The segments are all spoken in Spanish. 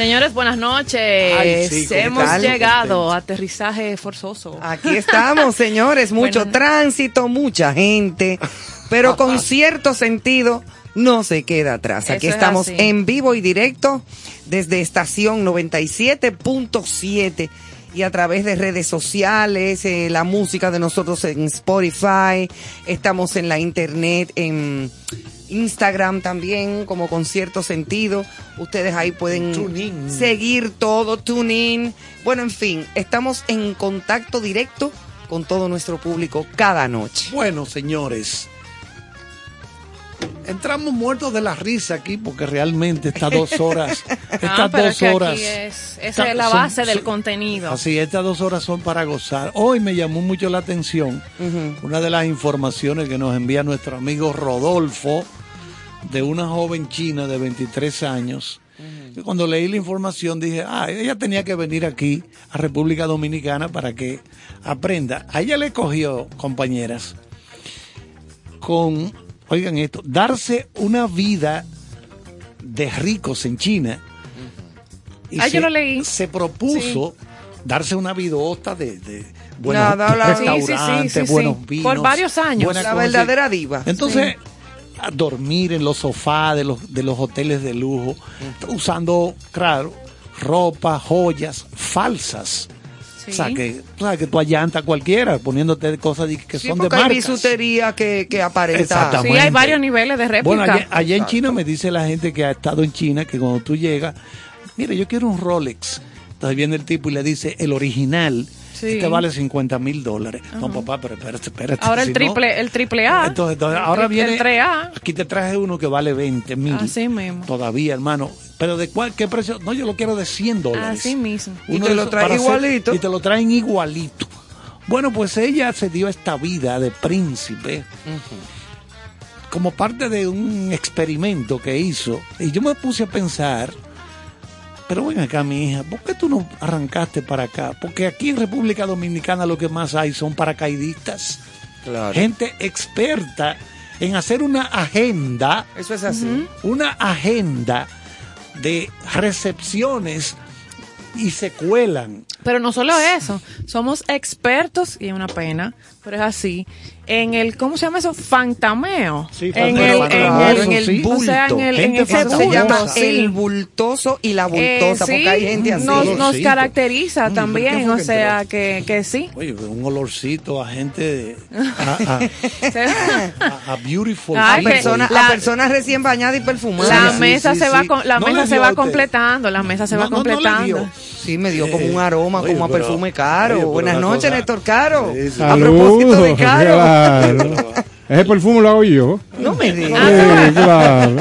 Señores, buenas noches. Hemos llegado, aterrizaje forzoso. Aquí estamos, señores, mucho tránsito, mucha gente, pero con cierto sentido no se queda atrás. Aquí estamos en vivo y directo desde estación 97.7 y a través de redes sociales, eh, la música de nosotros en Spotify, estamos en la internet en Instagram también, como con cierto sentido. Ustedes ahí pueden seguir todo, tune in. Bueno, en fin, estamos en contacto directo con todo nuestro público cada noche. Bueno, señores, entramos muertos de la risa aquí porque realmente estas dos horas, estas dos horas, esa es la base del contenido. Así, estas dos horas son para gozar. Hoy me llamó mucho la atención una de las informaciones que nos envía nuestro amigo Rodolfo de una joven china de 23 años. cuando leí la información dije, ah, ella tenía que venir aquí a República Dominicana para que aprenda. A ella le cogió, compañeras, con, oigan esto, darse una vida de ricos en China. Y ah, se, yo lo leí. Se propuso darse una vidota de, de buenos restaurantes, buenos vinos. Por varios años. La verdadera diva. Entonces, a dormir en los sofás de los, de los hoteles de lujo, usando, claro, ropa, joyas falsas. O sea, que, o que tú allantas cualquiera poniéndote cosas que son de marcas. hay bisutería que, que aparenta. Sí, hay varios niveles de réplica. Bueno, allá, en China me dice la gente que ha estado en China que cuando tú llegas, mire, yo quiero un Rolex. Entonces viene el tipo y le dice, el original Sí. Este vale 50 mil dólares. No, papá, pero espérate, espérate. Ahora el triple, el triple A. Entonces, ahora viene. El A. Aquí te traje uno que vale 20 mil. Así mismo. Todavía, hermano. Pero de cuál, qué precio? No, yo lo quiero de 100 dólares. Así mismo. y te lo traen igualito. y te lo traen igualito. Bueno, pues ella se dio esta vida de príncipe. Como parte de un experimento que hizo. Y yo me puse a pensar pero ven acá, mi hija, ¿por qué tú no arrancaste para acá? Porque aquí en República Dominicana lo que más hay son paracaidistas. Gente experta en hacer una agenda. Eso es así. Una agenda de recepciones y se cuelan. Pero no solo eso, somos expertos, y es una pena, pero es así. En el, ¿cómo se llama eso? Fantameo. Sí, en fantameo, el, en el, en el sí. o sea, en el, en ese se bulto, llama sí. el bultoso y la Eh, bultosa, sí, porque hay gente así. nos, nos caracteriza Mm, ¿y por qué también, o que sea, que, que sí. Oye, un olorcito a gente de, a, Se- a- a beautiful Ay, a que- people. personas, la- a personas recién bañadas y perfumadas. la mesa sí, se va con- la No mesa se va completando, la mesa se va No, no completando. Sí, me dio como Eh, un aroma, oye, como a pero- perfume caro. Buenas noches, Néstor Caro. A propósito de caro. Claro. Ese perfume lo hago yo. No me digas. Sí, claro.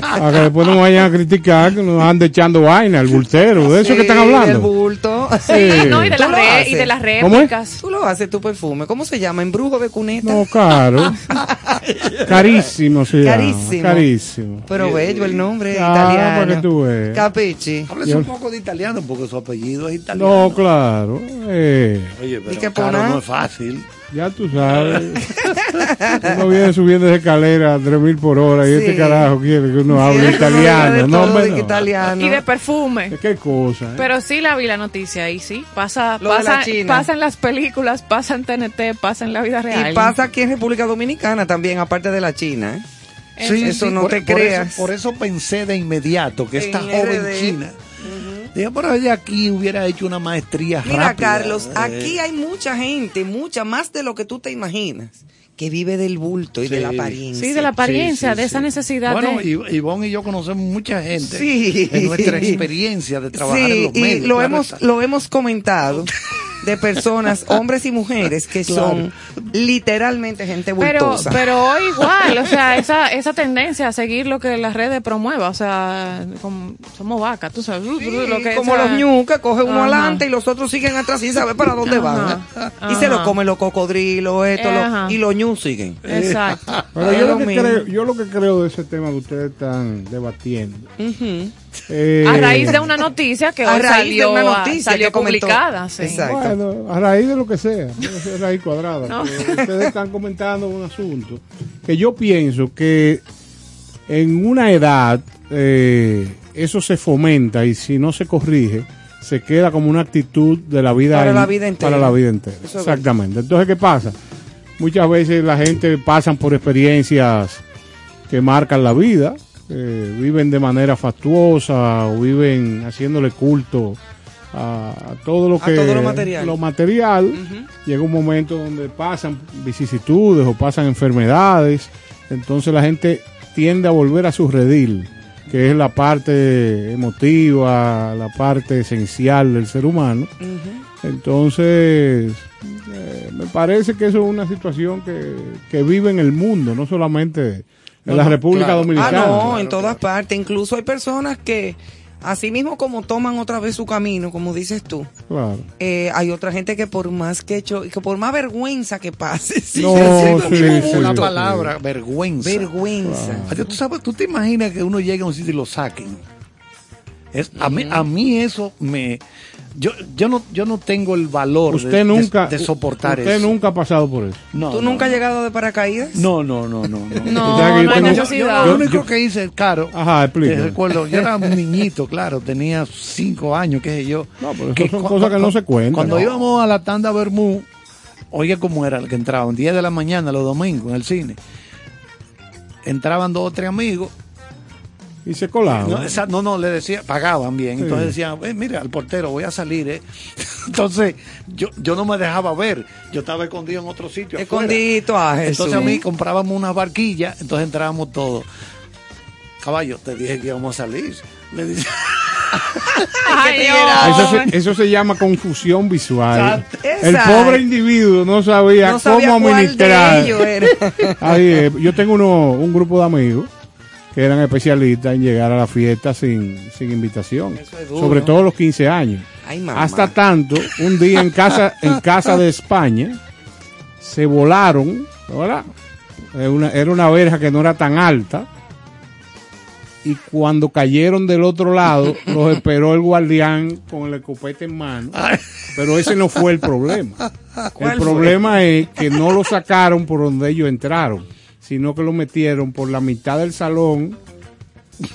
Para que después no vayan a criticar que nos ande echando vaina, el bultero. ¿De eso que están El hablando? bulto. Sí, no, y de, ¿Tú las re- y de las ¿Cómo es? réplicas. Tú lo haces tu perfume. ¿Cómo se llama? ¿Embrujo de cuneta? No, caro. Carísimo se llama. Carísimo. Carísimo. Pero bello el nombre italiano. para que tú veas. Capichi. Háblese un poco de italiano porque su apellido es italiano. No, claro. Eh, Oye, pero no es fácil. Ya tú sabes. uno viene subiendo esa escalera a 3000 por hora y Sí. este carajo quiere que uno Sí, hable italiano. de No, de italiano. Y de perfume. ¿Qué cosa? eh? Pero sí la vi la noticia y sí, pasa, Lo de la pasa, China. pasa en las películas, pasa en TNT, pasa en la vida real. Y pasa aquí en República Dominicana también, aparte de la China. ¿eh? Eso Eso no por, te por creas. Eso, por eso pensé de inmediato que esta En joven RD. china, dije, por allá aquí hubiera hecho una maestría Mira, rápida. Carlos, Eh, aquí hay mucha gente, mucha más de lo que tú te imaginas, que vive del bulto y de la apariencia. Sí, de la apariencia, Sí, sí, de esa necesidad Bueno, de... y Ivonne y yo conocemos mucha gente Sí. en nuestra experiencia de trabajar en Sí, los y medios. lo claro hemos, está. lo hemos comentado de personas, hombres y mujeres, que son literalmente gente Pero, bultosa. pero hoy igual, o sea, esa, esa tendencia a seguir lo que las redes promuevan, o sea, como- somos vacas, tú sabes, Sí, lo que como sea- los ñu que coge uno Ajá. adelante y los otros siguen atrás sin saber para dónde Ajá, van. Y se lo comen los cocodrilos, esto, lo- y los ñu siguen. Exacto. Pero yo lo que creo, yo lo que creo de ese tema que ustedes están debatiendo. Ujú. Eh, A raíz de una noticia que A hoy raíz de salió, una a- noticia salió que comentó. publicada. Sí. Exacto. Bueno, a raíz de lo que sea, raíz cuadrada. No. ustedes están comentando un asunto que yo pienso que en una edad eh, eso se fomenta y si no se corrige, se queda como una actitud de la vida, Para en- la vida entera. Para la vida entera. Eso es Exactamente. Entonces, ¿qué pasa? Muchas veces la gente pasan por experiencias que marcan la vida, eh, viven de manera fastuosa o viven haciéndole culto a, a todo lo A que todo lo material. lo material. Llega un momento donde pasan vicisitudes o pasan enfermedades, entonces la gente tiende a volver a su redil, que es la parte emotiva, la parte esencial del ser humano. Entonces, eh, me parece que eso es una situación que, que vive en el mundo, no solamente en No, la no, República claro. Ah, Dominicana. no, Claro, en todas claro. partes. Incluso hay personas que, así mismo como toman otra vez su camino, como dices tú, Claro. eh, hay otra gente que por más que hecho, que por más vergüenza que pase, sigue No, sí, sí, palabra, vergüenza. Vergüenza. ¿tú, sabes, tú te imaginas que uno llegue a un sitio y lo saquen. Es, a, mí, a mí eso me... Yo, yo, no, yo no tengo el valor de- Usted de, nunca, de soportar usted eso. nunca ha pasado por eso. No, ¿Tú no, nunca has llegado de paracaídas? No, no, no, no. no. Que hay Yo, yo lo único que hice, claro, Ajá, explica. recuerdo, yo era un niñito, claro, tenía cinco años, qué sé yo. No, pero eso son cu- cosas que no se cuentan. Cuando No. íbamos a la tanda Bermú, oye cómo era el que entraban, 10 de la mañana los domingos en el cine. Entraban dos o tres amigos Y se colaba. No, esa- no, no, le decía, pagaban bien. Sí. Entonces decían, eh, mira, al portero, voy a salir, ¿eh? Entonces, yo, yo no me dejaba ver. Yo estaba escondido en otro sitio. afuera. Escondito a Jesús. Entonces a mí comprábamos unas barquillas, entonces entrábamos todos. Caballo, te dije que íbamos a salir. Le Ay, te Dios. Eso se, eso se llama confusión visual. Exacto. El pobre individuo no sabía, no sabía cómo administrar. Ahí es. Yo tengo uno, un grupo de amigos que eran especialistas en llegar a la fiesta sin, sin invitación. Eso es duro. Sobre todo los 15 años. Ay. Hasta tanto, un día en casa, en casa de España, se volaron, ¿verdad? Era una, era una verja que no era tan alta. Y cuando cayeron del otro lado, los esperó el guardián con el escopete en mano. Pero ese no fue el problema. El problema es que no lo sacaron por donde ellos entraron, sino que lo metieron por la mitad del salón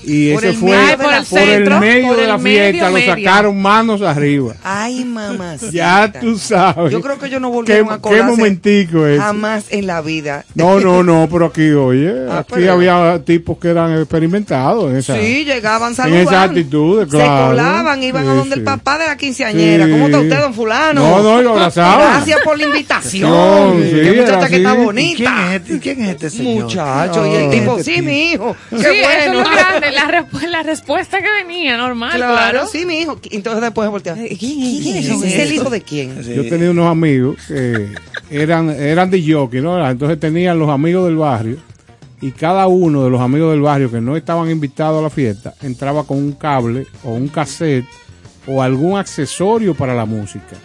Y Por ese el fue medio por la- el, por el medio por de la medio, fiesta, lo sacaron manos arriba. Ay, mamá. Ya tú sabes. Yo creo que yo no ¿Qué, volvieron a qué colarse momentico es? jamás en la vida. No, no, no, pero aquí, oye, Ah, aquí pero- había tipos que eran experimentados en esa. Sí, llegaban En saludando. esas actitudes, claro. Se colaban, iban a Sí, donde el papá de la quinceañera. Sí. ¿Cómo está usted, don fulano? No, no, y lo abrazaban. Gracias por la invitación. No, sí, Qué muchacha que está ¿Y ¿Y quién bonita. es este, quién es este señor? Muchacho, y el tipo, Este sí, mi hijo. Qué Sí, eso bueno. Grande, la, respu- la respuesta que venía, normal, Claro, claro. sí, mi hijo. Entonces después voltea. ¿Quién, quién es? ¿Quién ¿Es es? el hijo de quién? Sí. Yo tenía unos amigos que eran, eran de jockey, ¿no? Entonces tenían los amigos del barrio y cada uno de los amigos del barrio que no estaban invitados a la fiesta entraba con un cable o un cassette o algún accesorio para la música.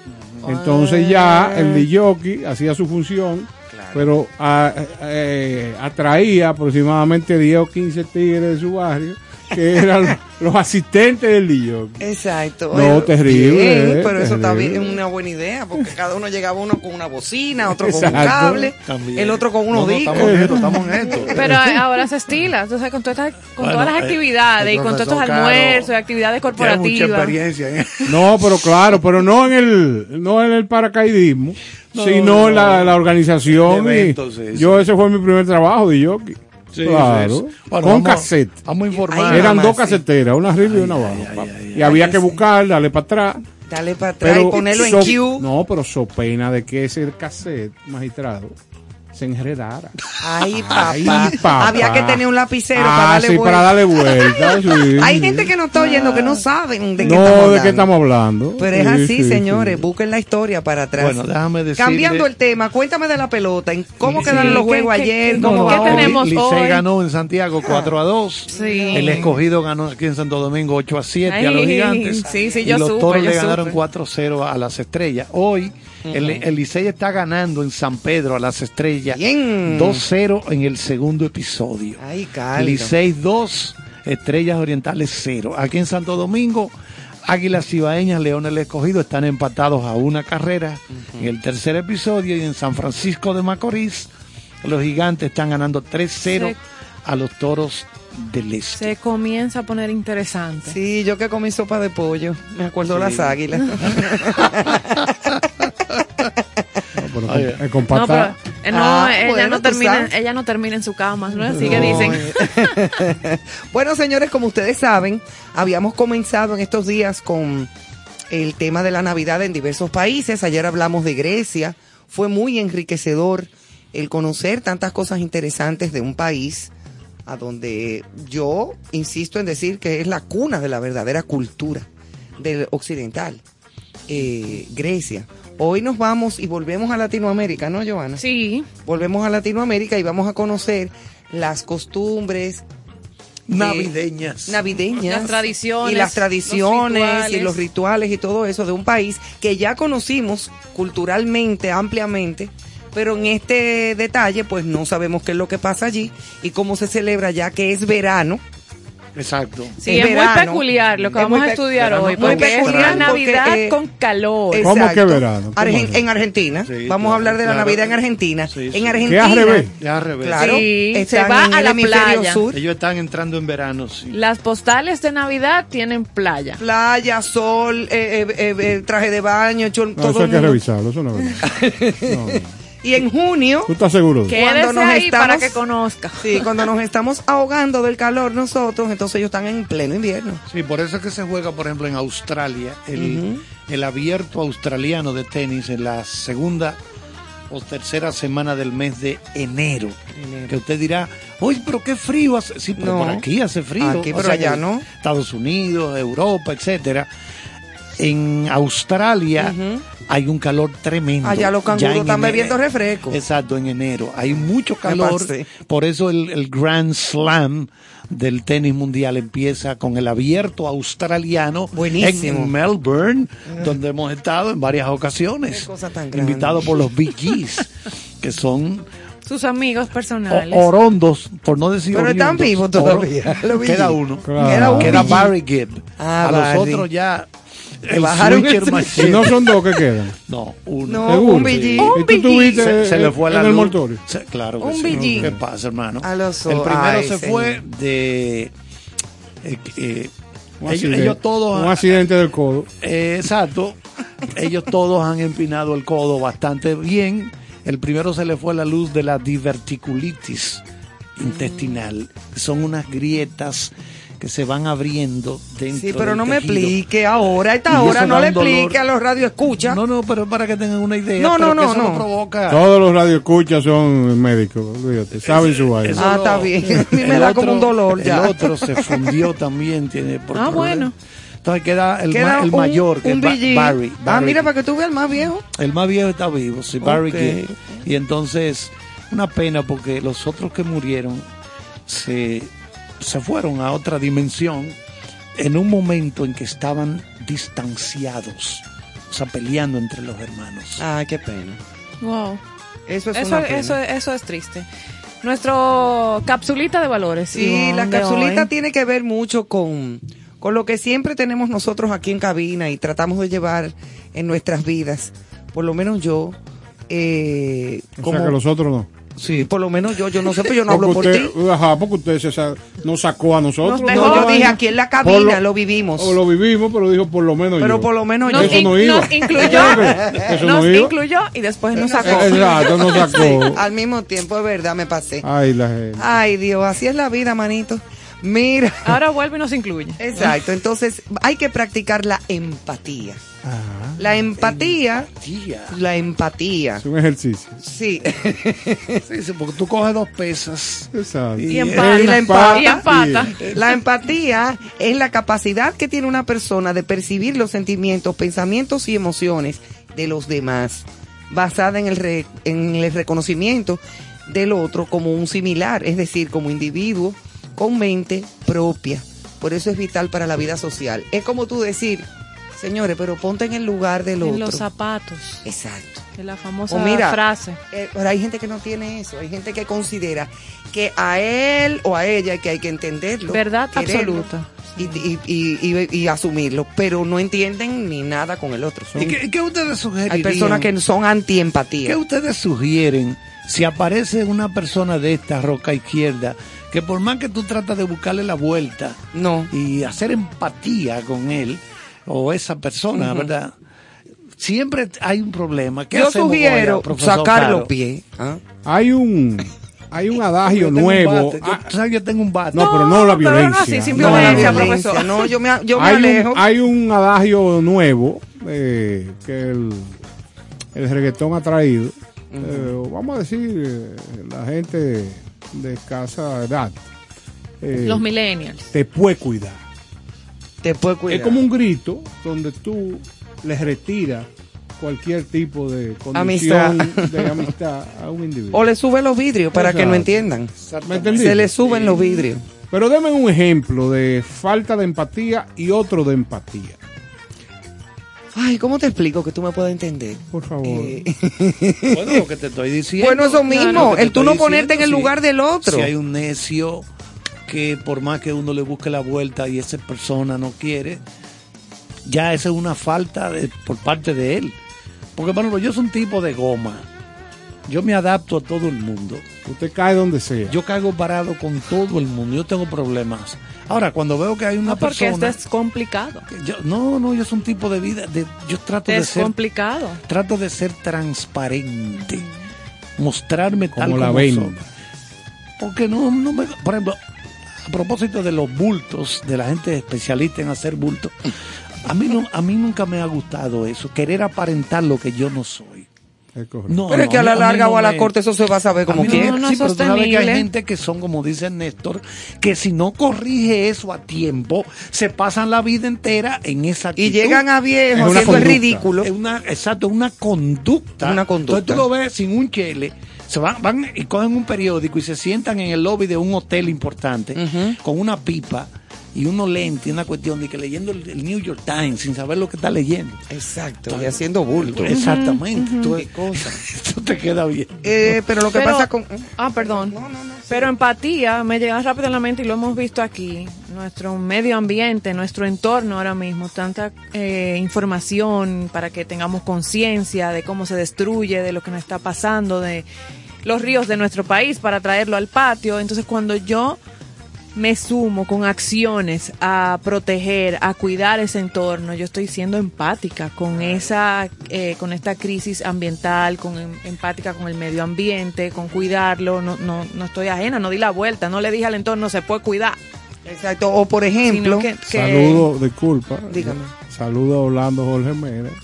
Entonces ya el de jockey hacía su función, pero a- eh, atraía aproximadamente 10 o 15 tigres de su barrio que eran los asistentes del DJ. Exacto. No, terrible, Bien, eh, pero eso está terrible. bien, es una buena idea, porque cada uno llegaba uno con una bocina, otro con un cable, También. el otro con unos No, no, discos. estamos en esto, estamos en esto. Pero ahora se estila, entonces con, todas estas- con Bueno, todas las eh, actividades y con todos estos almuerzos y actividades mucha corporativas. experiencia eso. No, pero claro, pero no en el, no en el paracaidismo, No, sino en la, la organización. Y yo sí. ese fue mi primer trabajo de jockey. Sí, claro. sí, sí. Bueno, con vamos- cassette. Vamos a informar. Eran mamá, dos sí. caseteras, una arriba y una abajo. ay, pa. ay, y había que buscar, darle para atrás. Dale para atrás Pero y ponerlo en so- Q. No, pero so pena de que ese cassette, magistrado, se enredara. Ay, papá. Ay, papá. Había que tener un lapicero ah, para darle sí, vuelta. para darle vuelta. sí. Hay gente que no está oyendo, que no saben de qué No, estamos ¿de hablando. qué estamos hablando? Pero es Sí, así, sí, señores. sí. Busquen la historia para atrás. Bueno, déjame decirle... Cambiando el tema, cuéntame de la pelota. ¿en ¿Cómo Sí, quedaron los ¿qué- juegos ayer? ¿Cómo ¿qué tenemos? Licey hoy? ganó en Santiago 4 a 2. Sí. El escogido ganó aquí en Santo Domingo 8 a 7 a los Ay, gigantes. sí, sí, y yo los supe, toros yo le ganaron supe. 4 a 0 a las estrellas. Hoy el, el Licey está ganando en San Pedro a las estrellas Bien. 2-0 en el segundo episodio. Ay. Licey 2, Estrellas Orientales 0. Aquí en Santo Domingo, Águilas Cibaeñas, Leones del Escogido están empatados a una carrera en el tercer episodio y en San Francisco de Macorís los gigantes están ganando 3-0 Se- a los toros del Este. Se comienza a poner interesante. Sí, yo que comí sopa de pollo. Me acuerdo las águilas. El No, pero eh, no, Ah, ella bueno, no tú termina, sabes. ella no termina en su cama, ¿no? Así que dicen. eh. bueno, señores, como ustedes saben, habíamos comenzado en estos días con el tema de la Navidad en diversos países. Ayer hablamos de Grecia. Fue muy enriquecedor el conocer tantas cosas interesantes de un país a donde yo insisto en decir que es la cuna de la verdadera cultura del occidental, eh, Grecia. Hoy nos vamos y volvemos a Latinoamérica, ¿no, Joana? Sí, volvemos a Latinoamérica y vamos a conocer las costumbres Navideñas. navideñas Las tradiciones, y las los tradiciones y los rituales y todo eso de un país que ya conocimos culturalmente ampliamente pero en este detalle pues no sabemos qué es lo que pasa allí y cómo se celebra ya que es verano Exacto. sí, Es es, muy verano. peculiar lo que vamos muy a estudiar verano hoy, muy porque es peculiar una porque, Navidad eh, con calor. ¿Cómo Exacto. que verano? ¿Cómo Argen- en Argentina Sí, vamos a hablar de la claro. Navidad en Argentina Sí, sí. en ¿Qué Argentina al revés? Ya al revés. claro Sí, se va a la playa. sur Ellos están entrando en verano, sí. Las postales de Navidad tienen playa. playa, sol, eh, eh, eh, eh, traje de baño, chol- No, todo eso hay que revisarlo, eso no es verdad. No, no. Y en junio, ¿Tú estás seguro? Quédese nos ahí estamos- para que conozca. sí, cuando nos estamos ahogando del calor nosotros, entonces ellos están en pleno invierno. Sí, por eso es que se juega, por ejemplo, en Australia, el, el abierto australiano de tenis en la segunda o tercera semana del mes de enero. Que usted dirá, oye, pero qué frío hace. Sí, pero No. por aquí hace frío. Aquí, O pero sea allá no. Estados Unidos, Europa, etcétera. En Australia. Hay un calor tremendo. Allá los Ya canguros están enero. bebiendo refresco. Exacto, en enero. Hay mucho calor. Por eso el, el Grand Slam del tenis mundial empieza con el abierto australiano Buenísimo. en Melbourne, donde hemos estado en varias ocasiones. Qué cosa tan grande. Invitado por los Bee Gees, que son Sus amigos o- personales. orondos, por no decir Pero están vivos todavía, Queda uno. Claro. Queda. Barry Gibb. Ah, A los otros ya El bajaron el- no son dos que quedan. No, uno. No, un Bee ¿Y tú tuviste se, se le fue en la el luz. mortorio? Se- claro que Un sí. Gees. ¿Qué pasa, hermano? A los el primero Ay, se señor. fue de Eh, eh, Un ellos, accidente, ellos todos... un accidente del codo. Eh, exacto. Ellos todos han empinado el codo bastante bien. El primero se le fue la luz de la diverticulitis intestinal. Son unas grietas que se van abriendo dentro Sí, pero del no me explique ahora, a esta hora, no le explique a los radioescuchas. No, no, pero para que tengan una idea. No, no, no, eso no. provoca. Todos los radioescuchas son médicos, olvídate, saben su vaina. Ah, está bien. A mí me da como un dolor ya. El otro se fundió también. Tiene por Ah, bueno. Entonces queda el, Queda ma- el un- mayor, que un es Ba- BG. Barry, Ah, mira, para que tú veas el más viejo. El más viejo está vivo, sí, Barry Ok. Gibb. Y entonces, una pena porque los otros que murieron se, se fueron a otra dimensión en un momento en que estaban distanciados, o sea, peleando entre los hermanos. Ay, qué pena. Wow. Eso es Eso, una pena. eso, eso es triste. Nuestro capsulita de valores. Sí, Ivonne, la capsulita hoy. tiene que ver mucho con, con lo que siempre tenemos nosotros aquí en cabina y tratamos de llevar en nuestras vidas. Por lo menos yo, eh, O como, sea que los otros no. Sí, por lo menos yo, yo no sé, pero yo no hablo por ti. Ajá, porque usted se sa- nos sacó a nosotros. Nos No, dejó. yo dije aquí en la cabina, lo vivimos. O lo vivimos, pero dijo por lo menos Pero yo. por lo menos Nos, yo. Eso in- no iba. nos incluyó, Eso nos no iba. incluyó y después nos sacó. Eh, Exacto, nos sacó. Al mismo tiempo, es verdad, me pasé. Ay, la gente. Ay, Dios, así es la vida, manito. Mira. Ahora vuelve y nos incluye. Exacto, entonces hay que practicar la empatía. La empatía, Tía. la empatía. Es un ejercicio. Sí, Sí, sí, porque tú coges dos pesas. Exacto. Y empata. Y la empata. Y empata. La empatía es la capacidad que tiene una persona de percibir los sentimientos, pensamientos y emociones de los demás, basada en el, re- en el reconocimiento del otro como un similar, es decir, como individuo con mente propia. Por eso es vital para la vida social. Es como tú decir, señores, pero ponte en el lugar del En otro. los zapatos. Exacto. De la famosa mira, frase. eh, pero hay gente que no tiene eso, hay gente que considera que a él o a ella que hay que entenderlo. Verdad quererlo absoluta. Y, y, y, y- y asumirlo, pero no entienden ni nada con el otro. Son- ¿Y qué, qué ustedes sugerirían? hay personas que son ¿Qué antiempatía. ustedes sugieren si aparece una persona de esta roca izquierda que por más que tú tratas de buscarle la vuelta No. y hacer empatía con él o esa persona, ¿verdad? Siempre hay un problema. ¿Qué Yo sugiero sacar Caro? los pies. ¿ah? Hay un, hay un adagio Yo tengo un nuevo. Yo- Ah, tú sabes, yo tengo un bate. no, pero no la pero no violencia. así, sin No, violencia, violencia, profesor. no, yo me, yo me hay, alejo. un, hay un adagio nuevo eh, que el, el reggaetón ha traído. Eh, vamos a decir, eh, la gente de escasa edad. eh, Los millennials. te puede cuidar. Te puede cuidar. Es como un grito donde tú les retiras cualquier tipo de condición Amistad. de amistad a un individuo. O le sube los vidrios para que no entiendan. Se le suben los vidrios. Pero deme un ejemplo de falta de empatía y otro de empatía. Ay, ¿cómo te explico que tú me puedas entender? Por favor. Eh, Bueno, lo que te estoy diciendo. bueno, eso mismo, el tú no ponerte en el lugar del otro. Si hay un necio que por más que uno le busque la vuelta y esa persona no quiere, ya esa es una falta de, por parte de él. Porque, bueno, yo soy un tipo de goma. Yo me adapto a todo el mundo. Usted cae donde sea. Yo caigo parado con todo el mundo. Yo tengo problemas. Ahora, cuando veo que hay una No, porque persona... esto es complicado. yo- no, no, yo soy un tipo de vida... De, yo trato de Es ser complicado. trato de ser transparente, mostrarme tal como la como venda. soy. Porque no, no me, por ejemplo, a propósito de los bultos, de la gente especialista en hacer bultos, a mí no, a mí nunca me ha gustado eso, querer aparentar lo que yo no soy. Es. No, Pero es que a la larga no o a la me- corte eso se va a saber como mí no- quiera. no sí, es pero tú sabes que hay gente que son, como dice Néstor, que si no corrige eso a tiempo, se pasan la vida entera en esa Y actitud. llegan a Es viejo una haciendo el conducta. ridículo. Es una, exacto, una conducta. Una conducta. Entonces tú lo ves sin un chele, se van, van y cogen un periódico y se sientan en el lobby de un hotel importante con una pipa y unos lentes y una cuestión de que leyendo el, el New York Times sin saber lo que está leyendo. Exacto, y haciendo bulto. Exactamente. Tú- Qué cosa. Eso te queda bien. Eh, pero lo que Pero- pasa con... Ah, perdón. Pero empatía me llega rápido a la mente y lo hemos visto aquí. Nuestro medio ambiente, nuestro entorno ahora mismo, tanta eh, información para que tengamos conciencia de cómo se destruye, de lo que nos está pasando, de los ríos de nuestro país para traerlo al patio. Entonces, cuando yo me sumo con acciones a proteger, a cuidar ese entorno, yo estoy siendo empática con esa, eh, con esta crisis ambiental, con em, empática con el medio ambiente, con cuidarlo, no, no, no estoy ajena, no di la vuelta, no le dije al entorno se puede cuidar. Exacto, o por ejemplo, que, que, saludo, disculpa, dígame. saludo a Orlando Jorge Méndez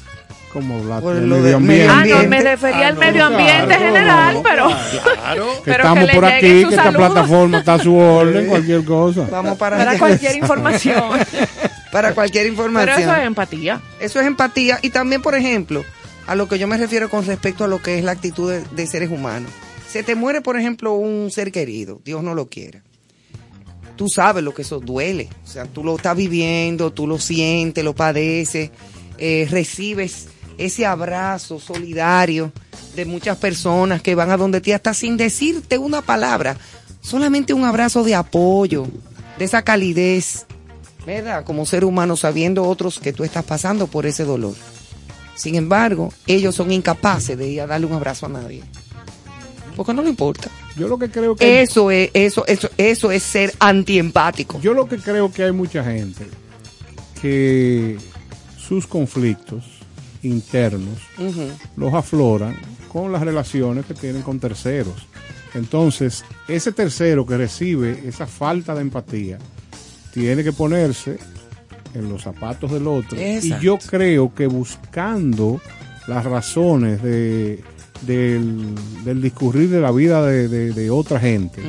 como hablar Por del lo de medio ambiente. Ah, no, me refería Ah, al no, medio ambiente claro, general, no, pero, Claro. que pero estamos que por aquí, su que esta plataforma está a su orden, cualquier cosa. vamos para, para cualquier información. para cualquier pero información. eso es empatía. Eso es empatía y también, por ejemplo, a lo que yo me refiero con respecto a lo que es la actitud de, de seres humanos. Se te muere, por ejemplo, un ser querido, Dios no lo quiera. Tú sabes lo que eso duele, o sea, tú lo estás viviendo, tú lo sientes, lo padeces, eh, recibes ese abrazo solidario de muchas personas que van a donde ti hasta sin decirte una palabra, solamente un abrazo de apoyo, de esa calidez, ¿verdad? Como ser humano sabiendo otros que tú estás pasando por ese dolor. Sin embargo, ellos son incapaces de ir a darle un abrazo a nadie. Porque no le importa. Yo lo que creo que Eso es, eso, eso, eso es ser antiempático. yo lo que creo que hay mucha gente que sus conflictos internos los afloran con las relaciones que tienen con terceros. Entonces, ese tercero que recibe esa falta de empatía tiene que ponerse en los zapatos del otro. Exacto. Y yo creo que buscando las razones de, del, del discurrir de la vida de, de- de otra gente,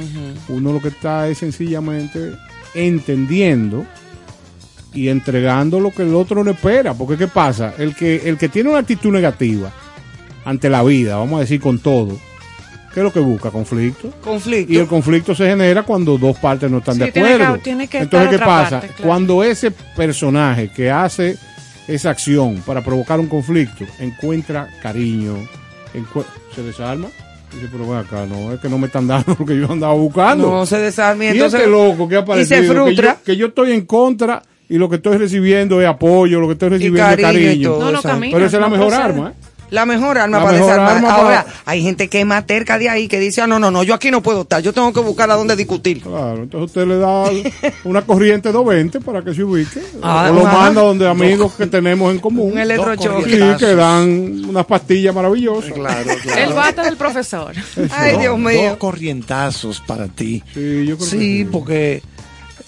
uno lo que está es sencillamente entendiendo y entregando lo que el otro no espera. Porque ¿qué pasa? El que, el que tiene una actitud negativa ante la vida, vamos a decir con todo, ¿qué es lo que busca? Conflicto. Conflicto. Y el conflicto se genera cuando dos partes no están Sí, de tiene que- acuerdo. tiene que Entonces, ¿qué pasa? parte, claro. Cuando ese personaje que hace esa acción para provocar un conflicto encuentra cariño, encue- se desarma. Dice, pero ven acá, no, es que no me están dando lo que yo andaba buscando. no se desarme. y Entonces, este loco que ha y aparecido, se que yo, frustra. que yo estoy en contra y lo que estoy recibiendo es apoyo, lo que estoy recibiendo es cariño y cariño. todo. No, no exacto. camina. Pero esa es la no mejor procede. arma, ¿eh? La mejor arma La para mejor desarmar. arma Ahora, para- hay gente que es más terca de ahí que dice, ah, no, no, no, yo aquí no puedo estar, yo tengo que buscar a dónde discutir. Claro, entonces usted le da una corriente 220 para que se ubique. Ah, o lo ajá. manda donde amigos que tenemos en común. Un electrochoque. Sí, que dan unas pastillas maravillosas. Claro, El bate del profesor. Ay, Dios mío. Dos corrientazos para ti. Sí, yo creo que Sí, porque...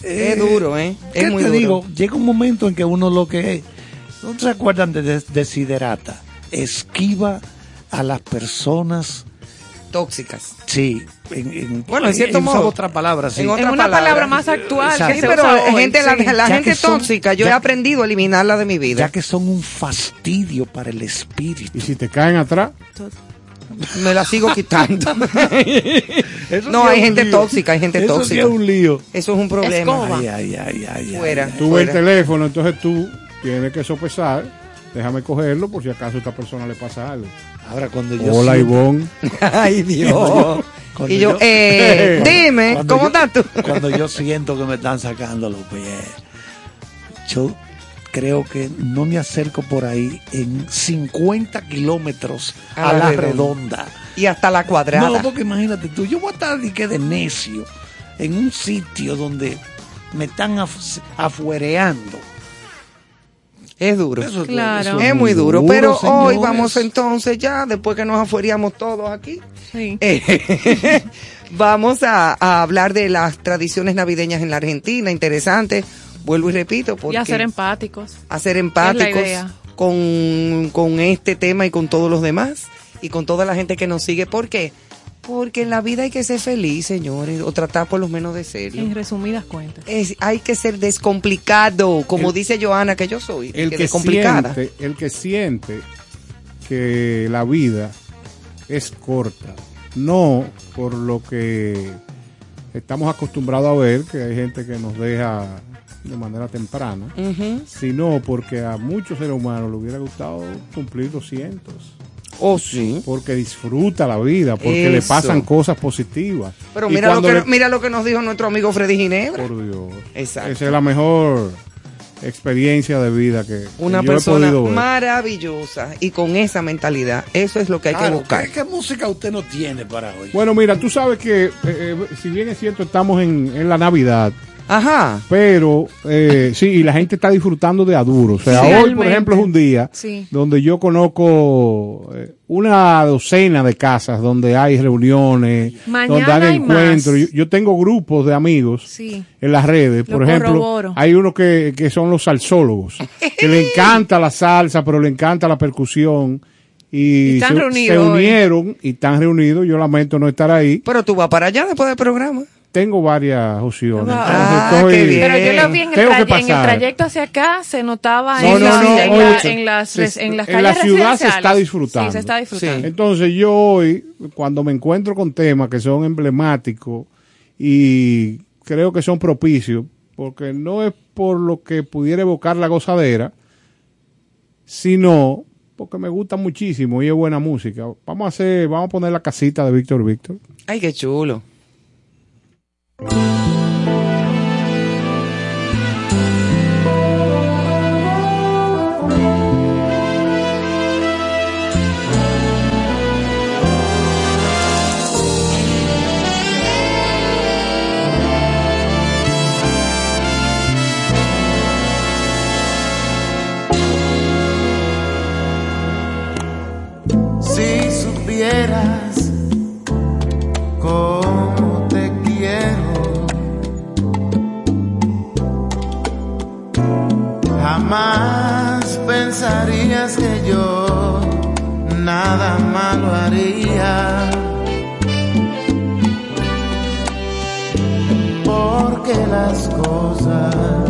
Es duro, ¿eh? ¿Qué Es muy te duro. digo? Llega un momento en que uno lo que... ¿No se acuerdan de des- Desiderata? Esquiva a las personas... Tóxicas. Sí. En, en- Bueno, en cierto usaba modo. otra palabra, sí. En En otra una palabra. palabra más actual Exacto. que Sí, se pero usa hoy, gente, la, sí. la Ya gente son- tóxica, yo ya- he aprendido a eliminarla de mi vida. Ya que son un fastidio para el espíritu. Y si te caen atrás, Me la sigo quitando. Eso No, hay gente lío. tóxica, hay gente Eso tóxica. es un lío. Eso es un problema. Escoba. Ay, ay, ay, ay, Fuera. tú ves el teléfono, entonces tú tienes que sopesar. Déjame cogerlo por si acaso a esta persona le pasa algo. Ahora cuando yo Hola, siento- Ivonne. Ay, Dios. Cuando Y yo, yo- eh, dime, Cuando ¿cómo yo- estás tú? Cuando yo siento que me están sacando los pies, yo creo que no me acerco por ahí en 50 kilómetros A a, la la redonda. redonda. Y hasta la cuadrada. No, porque imagínate tú, yo voy a estar de, que de necio en un sitio donde me están af- afuereando. Es duro. Eso- Claro. eso Es muy duro, pero hoy vamos entonces ya, después que nos afueríamos todos aquí, Sí. eh, vamos a, a hablar de las tradiciones navideñas en la Argentina, interesante, vuelvo y repito, porque Y a ser empáticos. a ser empáticos con, con este tema y con todos los demás y con toda la gente que nos sigue. ¿Por qué? Porque en la vida hay que ser feliz, señores, o tratar por lo menos de serio. En resumidas cuentas. Es, hay que ser descomplicado, como El- dice Joana, que yo soy, El que que, descomplicada. siente, el que siente que la vida es corta, no por lo que estamos acostumbrados a ver, que hay gente que nos deja de manera temprana, sino porque a muchos seres humanos le hubiera gustado cumplir 200, Oh, sí. porque disfruta la vida, porque le pasan cosas positivas. Pero mira lo, que, le- mira lo que nos dijo nuestro amigo Freddy Ginebra. Por Dios. Exacto. Esa es la mejor experiencia de vida que una yo persona he podido ver. maravillosa y con esa mentalidad eso es lo que hay Claro, que buscar ¿qué, qué música usted no tiene para hoy? Bueno, mira, tú sabes que eh, eh, si bien es cierto estamos en, en la Navidad, ajá pero eh, sí, y la gente está disfrutando de aduro. O sea, Sí, hoy, por ejemplo, es un día Sí. donde yo conozco eh, una docena de casas donde hay reuniones, Mañana donde hay encuentros. Yo, yo tengo grupos de amigos Sí. en las redes. Lo Por ejemplo, corroboro. hay unos que, que son los salsólogos, que le encanta la salsa, pero le encanta la percusión. Y, Y están se, reunidos se hoy. unieron y están reunidos. Yo lamento no estar ahí. pero tú vas para allá después del programa Tengo varias opciones. Ah, Entonces, qué bien. Pero yo lo vi en el, en el trayecto hacia acá, se notaba No, en, no, la- no, en, oye, la- se- en las, res- en las en calles la ciudad se está disfrutando. Sí, se está disfrutando. Entonces yo hoy, cuando me encuentro con temas que son emblemáticos y creo que son propicios, porque no es por lo que pudiera evocar la gozadera, sino porque me gusta muchísimo y es buena música. Vamos a hacer, vamos a poner la casita de Víctor Víctor. ay qué chulo Si nada malo haría. Porque las cosas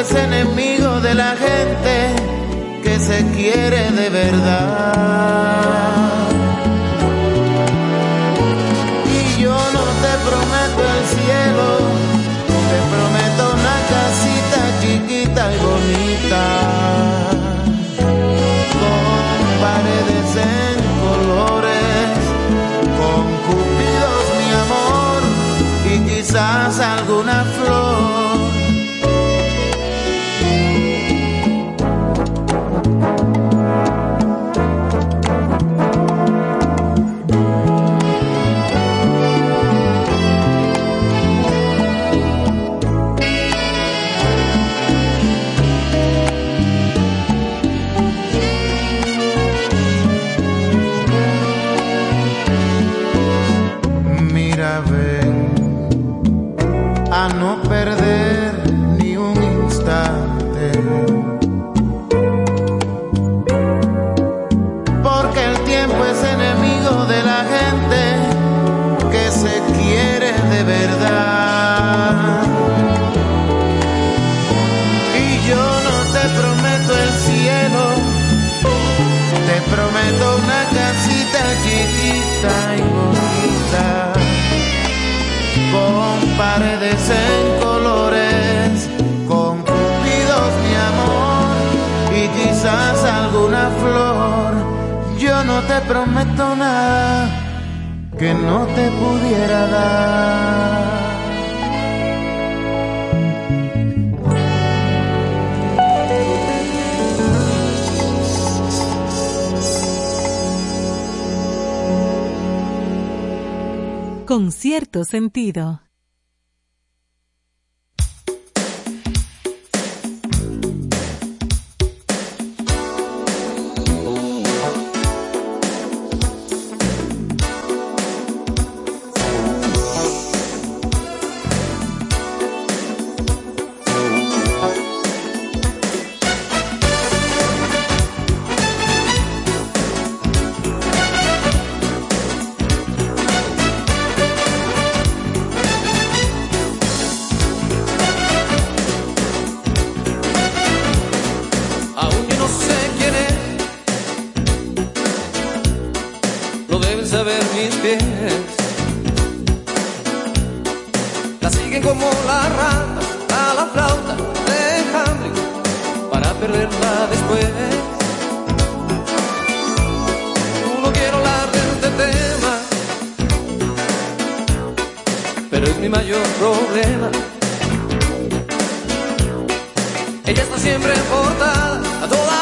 es enemigo de la gente que se quiere de verdad. Que no te pudiera dar. con cierto sentido. problema. Ella está siempre portada a todas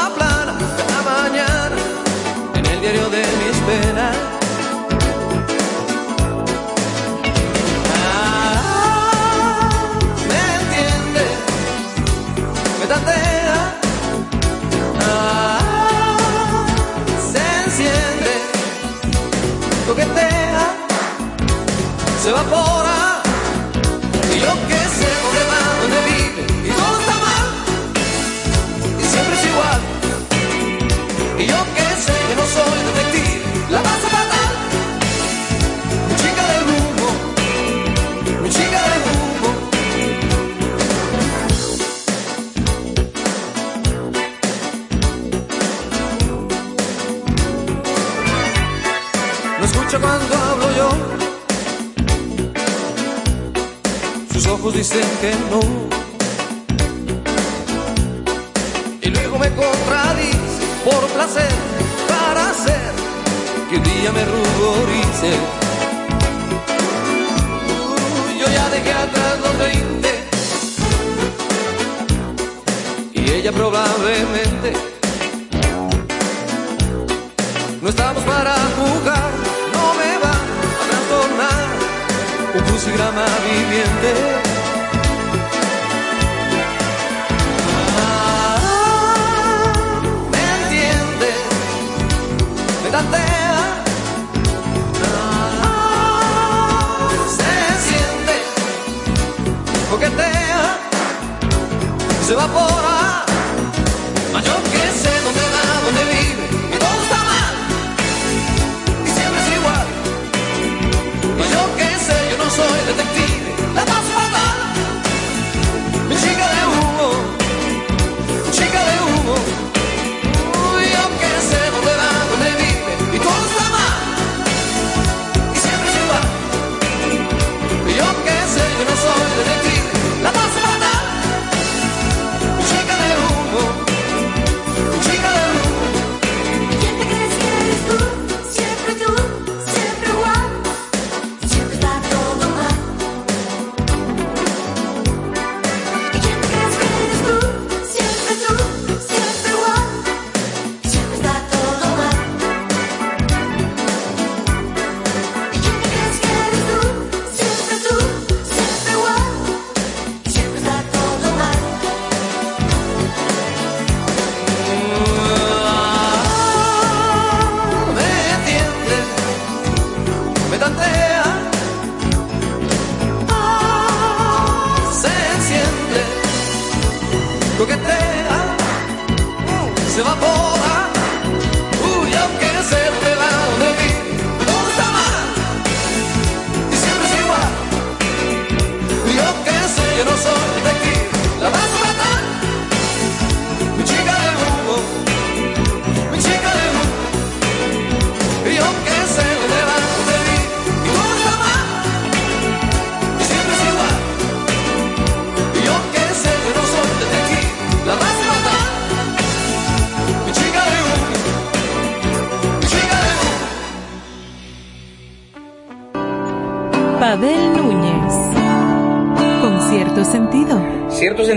dicen que no. Y luego me contradice por placer para hacer que un día me ruborice. Yo ya dejé atrás los 20 y ella probablemente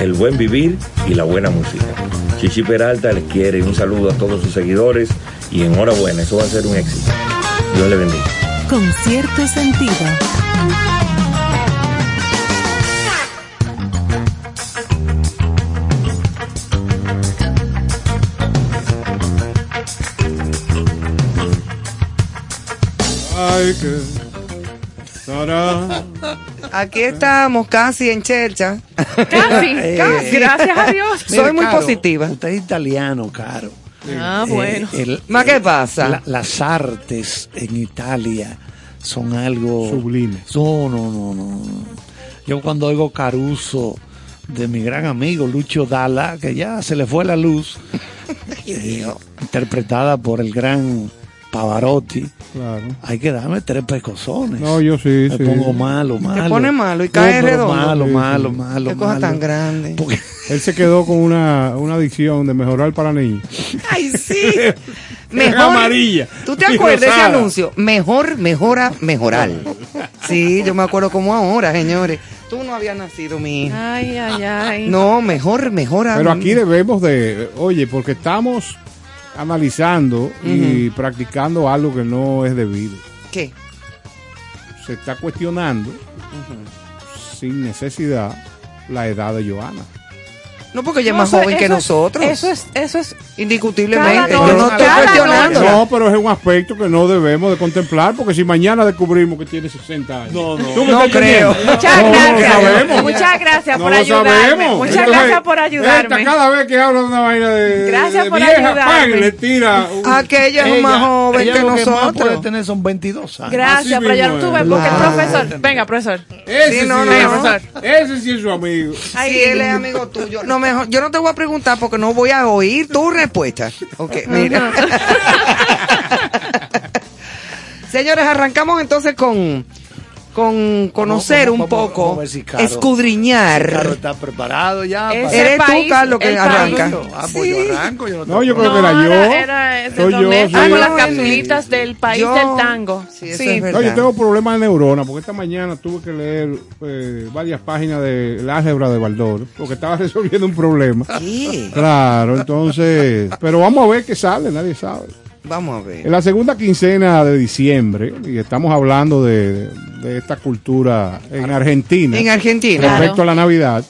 el buen vivir y la buena música. Chichi Peralta les quiere un saludo a todos sus seguidores y enhorabuena, eso va a ser un éxito. Dios le bendiga. Con cierto sentido. Ay, que Aquí estamos casi en Chercha. Casi, Eh, casi, gracias a Dios. Soy muy Caro, positiva. Usted es italiano, Caro. Ah, bueno. Eh, el- ¿Ma qué pasa? la- las artes en Italia son algo Sublime. No, no, no, no. Yo cuando oigo Caruso de mi gran amigo Lucho Dalla, que ya se le fue la luz, eh, interpretada por el gran Pavarotti, Claro. hay que darme tres pecosones. No, yo sí, Me sí. pongo malo, malo. pone malo y No, cae pero redondo. Malo, Sí, malo, sí. malo, Qué cosa malo. tan grande. Porque- Él se quedó con una, una adicción de mejorar para niños. Ay, sí. Mejor. amarilla. ¿Tú te acuerdas de ese anuncio? Mejor, mejora, mejorar. Sí, yo me acuerdo como ahora, señores. Tú no habías nacido, mi hija. Ay, ay, ay. No, mejor, mejora. Pero aquí debemos de, oye, porque estamos analizando y practicando algo que no es debido. ¿Qué? Se está cuestionando sin necesidad la edad de Joana. No, porque ella es No, más joven que es- nosotros. Eso es, eso es. Indiscutiblemente. Cada Yo no estoy cuestionando. No, pero es un aspecto que no debemos de contemplar, porque si mañana descubrimos que tiene 60 años. No, no, No creo. Muchas No, no gracias. sabemos. Muchas gracias No por lo ayudarme. sabemos. Muchas Entonces, gracias por ayudarme. esta, cada vez que habla de una vaina de, Gracias de por vieja, ayudarme. pan, le tira. un- Aquella es más joven ella que lo más puede nosotros. tener son 22 años. Gracias, Así pero ya mismo lo tuve porque el profesor. Venga, profesor. Ese Sí, no, no, no. Ese sí es su amigo. Ay, si él es amigo tuyo. No, mejor, yo no te voy a preguntar porque no voy a oír tu respuesta. Ok, mira. Señores, arrancamos entonces con, con conocer Vamos, un poco, vamos ver si Caro- escudriñar. Está preparado ya. Para- Eres tú, país, Carlos, que arranca. país. Ah, pues yo arranco. Yo no, No, yo creo que era yo. era, era de Soy yo, donde soy con yo. las Ah, capsulitas del país yo- del tango. Sí, eso es verdad. No, yo tengo problemas de neurona, porque esta mañana tuve que leer eh, varias páginas del álgebra de Baldor, porque estaba resolviendo un problema. ¿Qué? Claro, entonces, pero vamos a ver qué sale, nadie sabe. Vamos a ver. En la segunda quincena de diciembre, y estamos hablando de, de esta cultura en Argentina, En Argentina. Claro. respecto a la Navidad,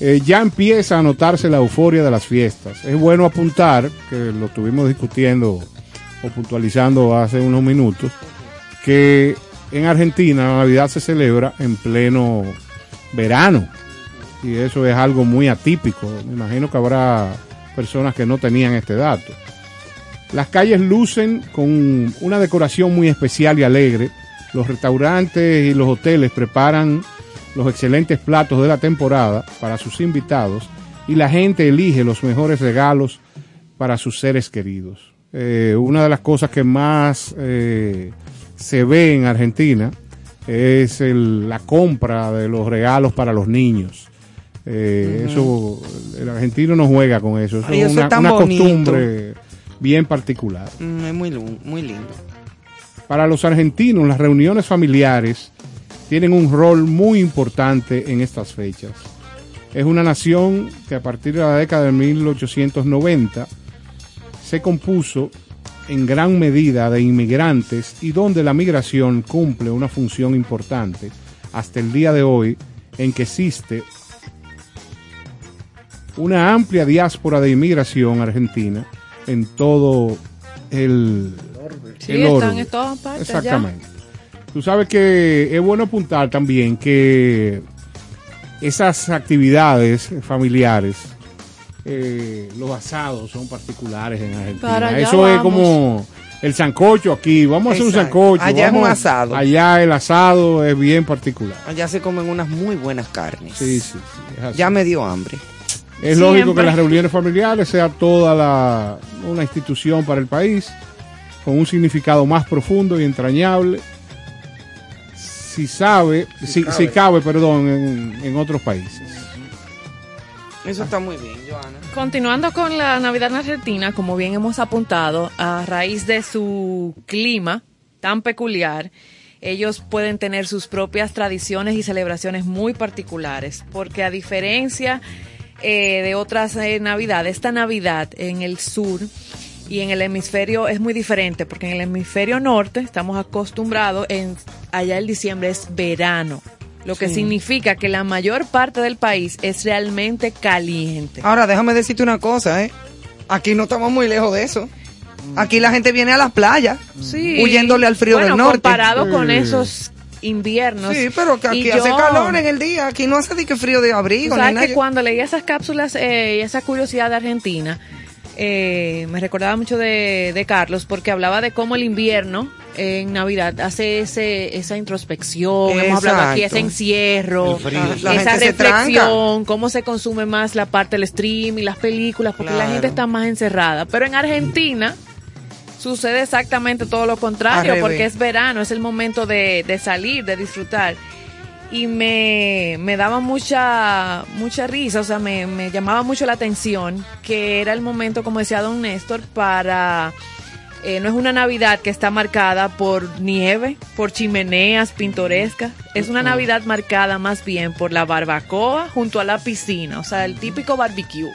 eh, ya empieza a notarse la euforia de las fiestas. Es bueno apuntar, que lo estuvimos discutiendo o puntualizando hace unos minutos, que en Argentina la Navidad se celebra en pleno verano. Y eso es algo muy atípico. Me imagino que habrá personas que no tenían este dato. Las calles lucen con una decoración muy especial y alegre. Los restaurantes y los hoteles preparan los excelentes platos de la temporada para sus invitados y la gente elige los mejores regalos para sus seres queridos. Eh, una de las cosas que más eh, se ve en Argentina es el- la compra de los regalos para los niños. Eh, Eso, el argentino no juega con eso. Eso Ay, es una, costumbre bien particular. Mm, es muy, muy lindo. Para los argentinos, las reuniones familiares tienen un rol muy importante en estas fechas. Es una nación que a partir de la década de 1890 se compuso en gran medida de inmigrantes y donde la migración cumple una función importante hasta el día de hoy en que existe una amplia diáspora de inmigración argentina en todo el, Sí, el están orbe. en todas partes. ya. Exactamente. Tú sabes que es bueno apuntar también que esas actividades familiares, eh, los asados son particulares en Argentina. Para Eso es como el sancocho aquí. Vamos a hacer un sancocho. Allá es un asado. Allá el asado es bien particular. Allá se comen unas muy buenas carnes. Sí, sí, sí. Ya me dio hambre. Es Siempre. lógico que las reuniones familiares sea toda la, una institución para el país, con un significado más profundo y entrañable, si sabe, si, si cabe, perdón, en, en otros países. Eso está muy bien, Joana. Continuando con la Navidad en Argentina, como bien hemos apuntado, a raíz de su clima tan peculiar, ellos pueden tener sus propias tradiciones y celebraciones muy particulares, porque a diferencia eh, de otras eh, Navidades, esta Navidad en el sur y en el hemisferio es muy diferente, porque en el hemisferio norte estamos acostumbrados, en, allá el diciembre es verano, lo que significa que la mayor parte del país es realmente caliente. Ahora, déjame decirte una cosa, ¿eh? Aquí no estamos muy lejos de eso. Aquí la gente viene a las playas, Sí. huyéndole al frío bueno, del norte. comparado con esos inviernos. Sí, pero que aquí Y hace yo- calor en el día. Aquí no hace de que frío de Tú abrigo. ni sabes nada. que cuando leía esas cápsulas eh, y esa curiosidad de Argentina, eh, me recordaba mucho de, de Carlos porque hablaba de cómo el invierno en Navidad hace ese, esa introspección, hemos hablado aquí, Exacto. ese encierro, la esa se reflexión, cómo se consume más la parte del stream y las películas, porque la gente está más encerrada. Pero en Argentina sucede exactamente todo lo contrario, porque es verano, es el momento de, de salir, de disfrutar. Y me, me daba mucha, mucha risa, o sea, me, me llamaba mucho la atención que era el momento, como decía don Néstor, para... eh, no es una Navidad que está marcada por nieve, por chimeneas pintorescas. Es una Navidad marcada más bien por la barbacoa junto a la piscina, o sea, el típico barbecue.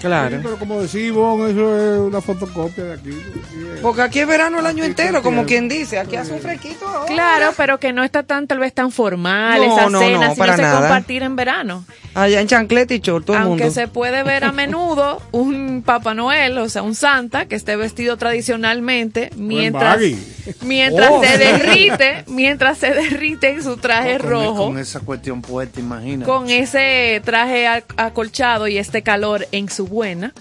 Claro. Sí, pero como decís, Ivonne, eso es una fotocopia de aquí. Porque aquí es verano el año entero, como quien dice. Aquí hace un fresquito ahora. Claro, pero que no está tan, tal vez tan formal, No, esa no, cena, no, sino para se nada. compartir en verano. Allá en chancleta y short, todo el Aunque mundo. se puede ver a menudo un Papá Noel, o sea, un Santa, que esté vestido tradicionalmente, mientras, mientras Oh. se derrite, mientras se derrite en su traje Con- rojo, Con esa cuestión puesta, imagina. con ese traje acolchado y este calor en su buena.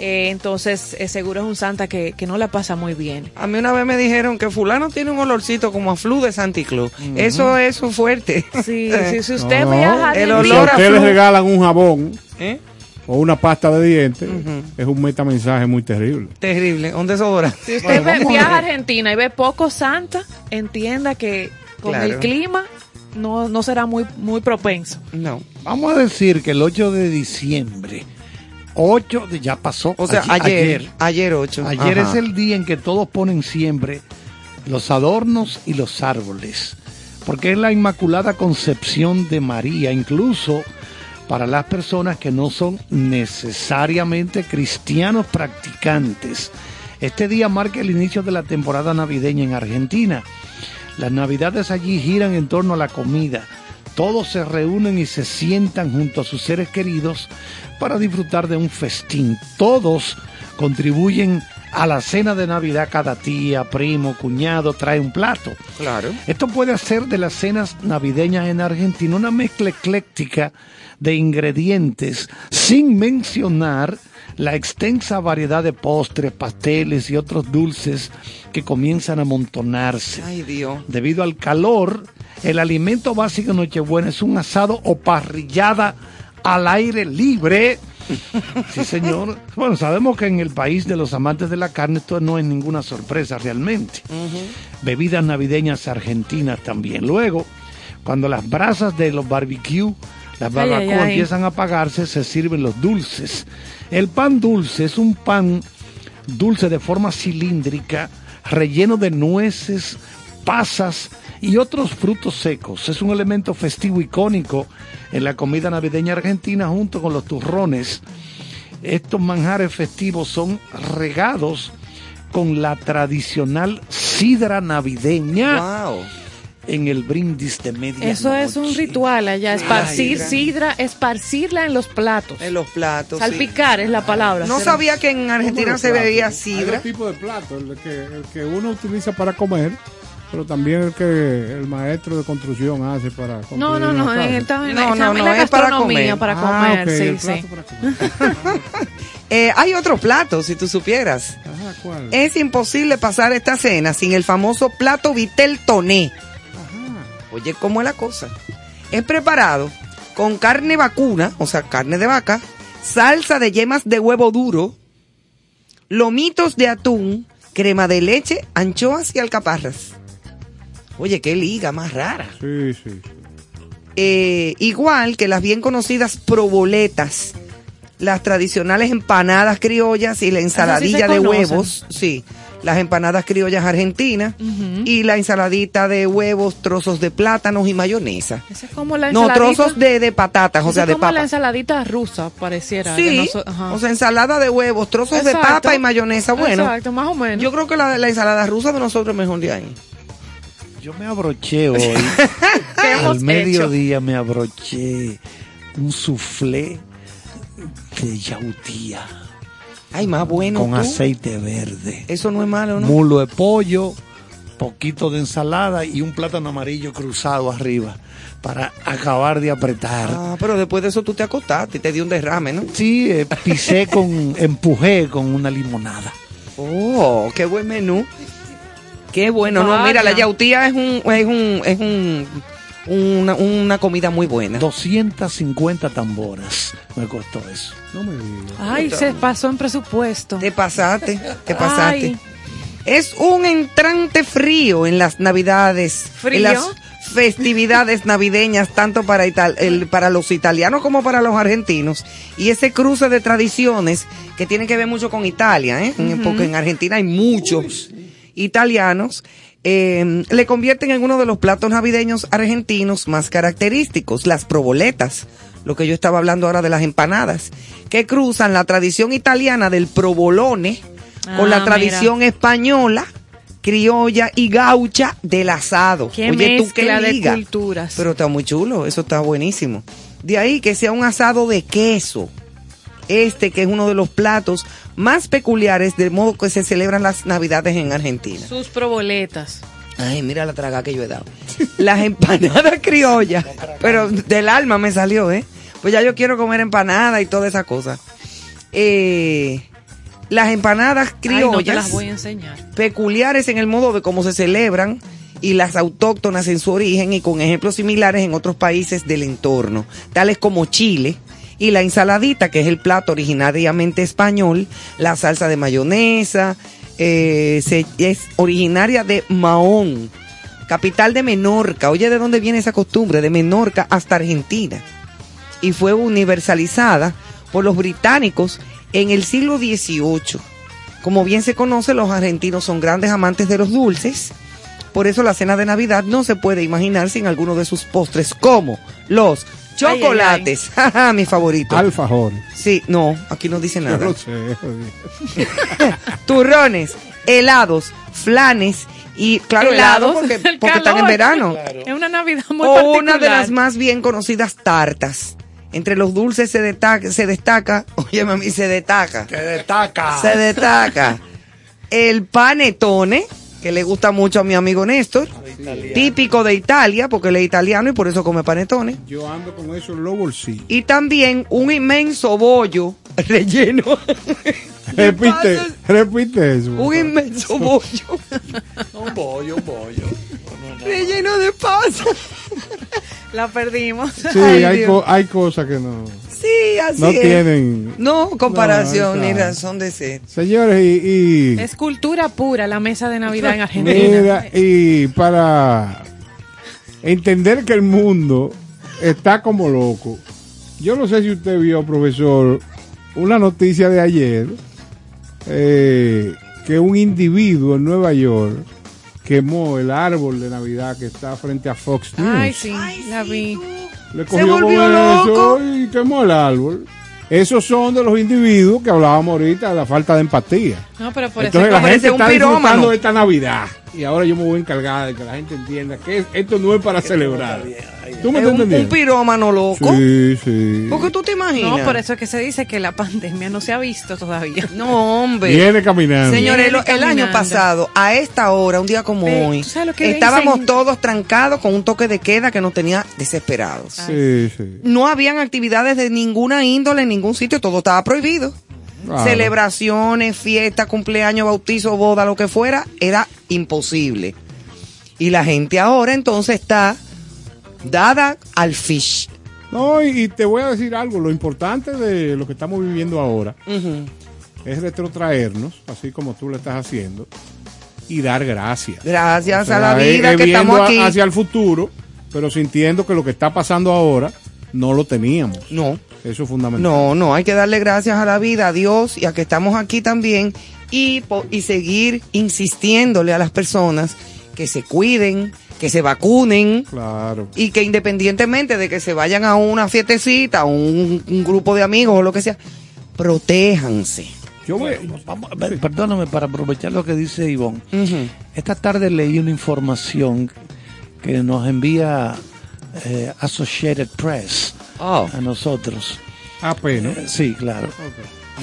Eh, entonces, eh, seguro es un Santa que, que no la pasa muy bien. A mí una vez me dijeron que fulano tiene un olorcito como a flu de Santa Claus. Eso es su fuerte. Sí, sí, si usted No, viaja el del Si olor a a usted le regalan un jabón ¿Eh? o una pasta de dientes, es un metamensaje muy terrible. Terrible. Un desodorante. Si usted Bueno, ve- viaja a. Argentina y ve poco Santa, entienda que con Claro. el clima no, no será muy, muy propenso. No. Vamos a decir que el 8 de diciembre, 8 de, ya pasó. O sea, ayer. Ayer 8. Ayer es el día en que todos ponen siempre los adornos y los árboles, porque es la Inmaculada Concepción de María, incluso para las personas que no son necesariamente cristianos practicantes. Este día marca el inicio de la temporada navideña en Argentina. Las navidades allí giran en torno a la comida. Todos se reúnen y se sientan junto a sus seres queridos para disfrutar de un festín. Todos contribuyen a la cena de Navidad. Cada tía, primo, cuñado trae un plato. Claro. Esto puede hacer de las cenas navideñas en Argentina una mezcla ecléctica de ingredientes, sin mencionar la extensa variedad de postres, pasteles y otros dulces que comienzan a amontonarse. Ay, Dios. Debido al calor, el alimento básico de Nochebuena es un asado o parrillada al aire libre. Sí, señor. Bueno, sabemos que en el país de los amantes de la carne esto no es ninguna sorpresa realmente. Bebidas navideñas argentinas también. Luego, cuando las brasas de los barbecue, las barbacoas empiezan a apagarse, se sirven los dulces. El pan dulce es un pan dulce de forma cilíndrica, relleno de nueces, pasas y otros frutos secos. Es un elemento festivo icónico en la comida navideña argentina junto con los turrones. Estos manjares festivos son regados con la tradicional sidra navideña Wow. en el brindis de medianoche. Eso es un ritual allá, esparcir sidra, esparcirla en los platos. En los platos. sí. Salpicar es la palabra. No será. sabía que en Argentina se bebía Hay sidra. dos tipos de platos, el que, el que uno utiliza para comer, pero también el que el maestro de construcción hace para No, no, no, No, no, en no, la es para gastronomía comer. para Ah, comer, ok, el sí, sí. para comer. Eh, hay otro plato, si tú supieras. Ajá, ¿cuál? Es imposible pasar esta cena sin el famoso plato Vitel Toné. Oye, ¿cómo es la cosa? Es preparado con carne vacuna, o sea, carne de vaca, salsa de yemas de huevo duro, lomitos de atún, crema de leche, anchoas y alcaparras. Oye, qué liga más rara. Sí, sí. Eh, igual que las bien conocidas proboletas, las tradicionales empanadas criollas y la ensaladilla de conocen. huevos, sí, las empanadas criollas argentinas y la ensaladita de huevos, trozos de plátanos y mayonesa. Esa es como la No, ensaladita. trozos de, de patatas, o sea, es de como la papa. ensaladita rusa, pareciera. que Sí, no so- ajá. o sea, ensalada de huevos, trozos de papa y mayonesa. Bueno, Exacto, más o menos. yo creo que la, la ensalada rusa de nosotros es mejor de ahí. Yo me abroché hoy. ¿Qué hemos Al mediodía me abroché un soufflé de yautía Ay, más bueno con tú. aceite verde. Eso no es malo, ¿no? Mulo de pollo, poquito de ensalada y un plátano amarillo cruzado arriba para acabar de apretar. Ah, pero después de eso tú te acostaste y te dio un derrame, ¿no? Sí, eh, pisé con, empujé con una limonada. Oh, qué buen menú. Qué bueno. No, mira, la yautía es un, es un, es un, una, una comida muy buena. 250 tamboras me costó eso. No me digas. Ay, se pasó en presupuesto. Te pasaste, te pasaste. Ay. Es un entrante frío en las navidades. ¿Frío? En las festividades navideñas, tanto para, ital- el- para los italianos como para los argentinos. Y ese cruce de tradiciones que tiene que ver mucho con Italia, ¿eh? En- porque en Argentina hay muchos italianos. eh, le convierten en uno de los platos navideños argentinos más característicos, las proboletas, lo que yo estaba hablando ahora de las empanadas, que cruzan la tradición italiana del provolone con Ah, la tradición española, criolla y gaucha del asado. Qué Oye, tú qué de liga. culturas. Pero está muy chulo, eso está buenísimo. De ahí que sea un asado de queso. Este que es uno de los platos más peculiares del modo que se celebran las navidades en Argentina. Sus proboletas. Ay, mira la traga que yo he dado. Las empanadas criollas. Pero del alma me salió, ¿eh? Pues ya yo quiero comer empanada y toda esa cosa. Eh, las empanadas Ay, no te criollas las voy a enseñar. peculiares en el modo de cómo se celebran y las autóctonas en su origen y con ejemplos similares en otros países del entorno, tales como Chile y la ensaladita, que es el plato originariamente español, la salsa de mayonesa, eh, es originaria de Mahón, capital de Menorca. Oye, ¿de dónde viene esa costumbre? De Menorca hasta Argentina. Y fue universalizada por los británicos en el siglo XVIII. Como bien se conoce, los argentinos son grandes amantes de los dulces. Por eso la cena de Navidad no se puede imaginar sin alguno de sus postres, como los Ay, chocolates. Jaja, mi favorito. Alfajores. Sí, no, aquí no dice Yo nada. lo sé. Turrones, helados, flanes y, claro, helado Helados, porque, están en verano. Es una Navidad muy o particular. una de las más bien conocidas tartas. Entre los dulces se destaca, se destaca, oye mami, se destaca, ¡Se destaca! se destaca el panetone, que le gusta mucho a mi amigo Néstor, típico de Italia, porque él es italiano y por eso come panetone. Yo ando con eso en los bolsillos. Y también un inmenso bollo relleno. Repite, repite eso. un inmenso bollo Un bollo, un bollo. Relleno de pasa. La perdimos. Sí, Ay, hay, co- hay cosas que no. Sí, así No es. tienen- No comparación No, ni razón de ser. Señores, y, y- Es cultura pura la mesa de Navidad en Argentina. mira, y para entender que el mundo está como loco. Yo no sé si usted vio, profesor, una noticia de ayer eh, que un individuo en Nueva York quemó el árbol de Navidad que está frente a Fox News. Ay, sí, la vi. Le Se cogió con volvió eso loco. y quemó el árbol. Esos son de los individuos que hablábamos ahorita de la falta de empatía. No, pero por Entonces eso la gente está pirómano. disfrutando de esta Navidad. Y ahora yo me voy a encargar de que la gente entienda que esto no es para celebrar. ¿Tú me Es un, un pirómano loco. Sí, sí. ¿Por qué tú te imaginas? No, por eso es que se dice que la pandemia no se ha visto todavía. No, hombre. Viene caminando. Señores, Viene el año pasado, a esta hora, un día como hoy, ¿tú sabes lo que estábamos dicen? todos trancados con un toque de queda que nos tenía desesperados. Sí, sí. No habían actividades de ninguna índole en ningún sitio, todo estaba prohibido. Claro. Celebraciones, fiestas, cumpleaños, bautizo, boda, lo que fuera, era imposible. Y la gente ahora entonces está dada al fish. No, y, te voy a decir algo. Lo importante de lo que estamos viviendo ahora es retrotraernos, así como tú lo estás haciendo, y dar gracias. Gracias O sea, a la vida que estamos aquí. hacia el futuro, pero sintiendo que lo que está pasando ahora no lo teníamos. No, Eso es fundamental. no, no, hay que darle gracias a la vida, a Dios y a que estamos aquí también y, y seguir insistiéndole a las personas que se cuiden, que se vacunen Claro. y que independientemente de que se vayan a una fiestecita, a un, un grupo de amigos o lo que sea, protéjanse. Yo voy, Vamos, a ver, perdóname para aprovechar lo que dice Ivonne. Esta tarde leí una información que nos envía eh, Associated Press Oh. a nosotros. AP, ¿no? Eh, sí, claro.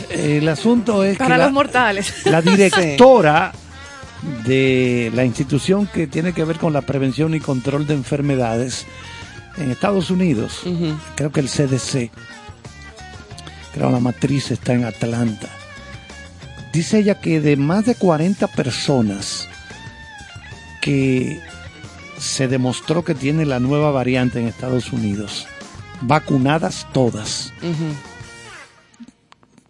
El asunto es Para que los la, mortales. la directora de la institución que tiene que ver con la prevención y control de enfermedades en Estados Unidos, creo que el CDC, creo la matriz está en Atlanta. Dice ella que de más de 40 personas que se demostró que tiene la nueva variante en Estados Unidos, vacunadas todas,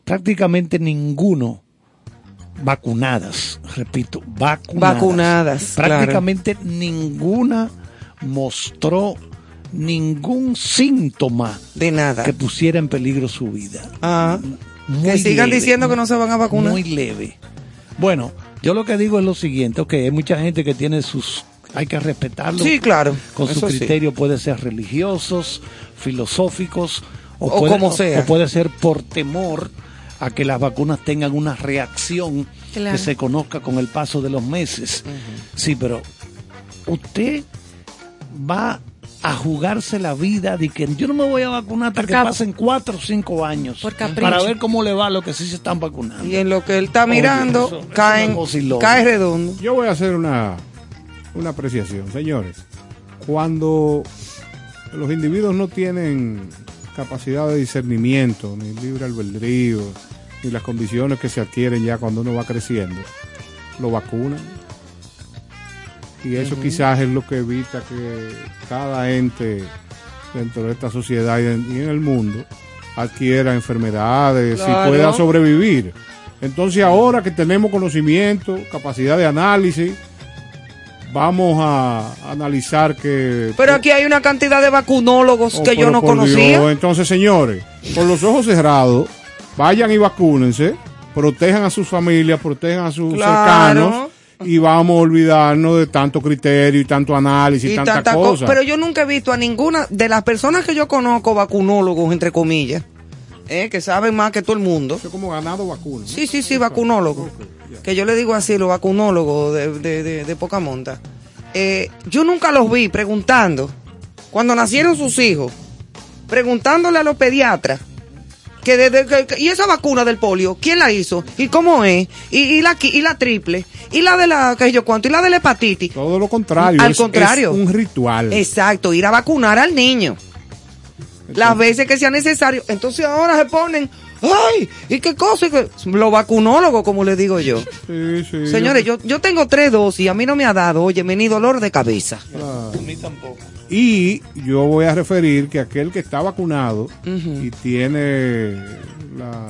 prácticamente ninguno vacunadas, repito, vacunadas. Vacunadas, claro. Prácticamente ninguna mostró ningún síntoma de nada que pusiera en peligro su vida. Ah, Muy que sigan leve, diciendo que no se van a vacunar. Muy leve. Bueno, yo lo que digo es lo siguiente, ok, hay mucha gente que tiene sus, hay que respetarlo. Sí, claro, Con su sí. criterio puede ser religiosos, filosóficos, o, O puede, como sea. o puede ser por temor a que las vacunas tengan una reacción Claro. que se conozca con el paso de los meses. Sí, pero usted va a jugarse la vida de que yo no me voy a vacunar hasta que pasen cuatro o cinco años para ver cómo le va a los que sí se están vacunando. Y en lo que él está mirando, eso caen, cae redondo. Yo voy a hacer una, una apreciación, señores. Cuando los individuos no tienen capacidad de discernimiento, ni libre albedrío, ni las condiciones que se adquieren ya cuando uno va creciendo, lo vacunan. Y eso quizás es lo que evita que cada ente dentro de esta sociedad y en, y el mundo adquiera enfermedades Claro. y pueda sobrevivir. Entonces ahora que tenemos conocimiento, capacidad de análisis, vamos a analizar que... Pero aquí hay una cantidad de vacunólogos Oh, que yo no conocía. Dios, Entonces, señores, con los ojos cerrados, vayan y vacúnense, protejan a sus familias, protejan a sus Claro. cercanos y vamos a olvidarnos de tanto criterio y tanto análisis y, tanta, tanta co-. Pero yo nunca he visto a ninguna de las personas que yo conozco, vacunólogos, entre comillas, eh, que saben más que todo el mundo. Es como ganado vacuna. Sí, sí, sí, vacunólogos. Que yo le digo así, los vacunólogos de, de, de, de poca monta. Eh, yo nunca los vi preguntando, cuando nacieron sus hijos, preguntándole a los pediatras, que desde que, que- y esa vacuna del polio, ¿quién la hizo? ¿Y cómo es? ¿Y, y la, y la triple? ¿Y la de la, qué sé yo cuánto? ¿Y la de la hepatitis? Todo lo contrario. Al es- contrario. es un ritual. Exacto, ir a vacunar al niño. Las veces que sea necesario. Entonces ahora se ponen, ¡ay! ¿Y qué cosa? Los vacunólogos, como les digo yo. Sí, sí. Señores, yo, yo tengo tres dosis y a mí no me ha dado, oye, ni dolor de cabeza. Claro. A mí tampoco. Y yo voy a referir que aquel que está vacunado y tiene la,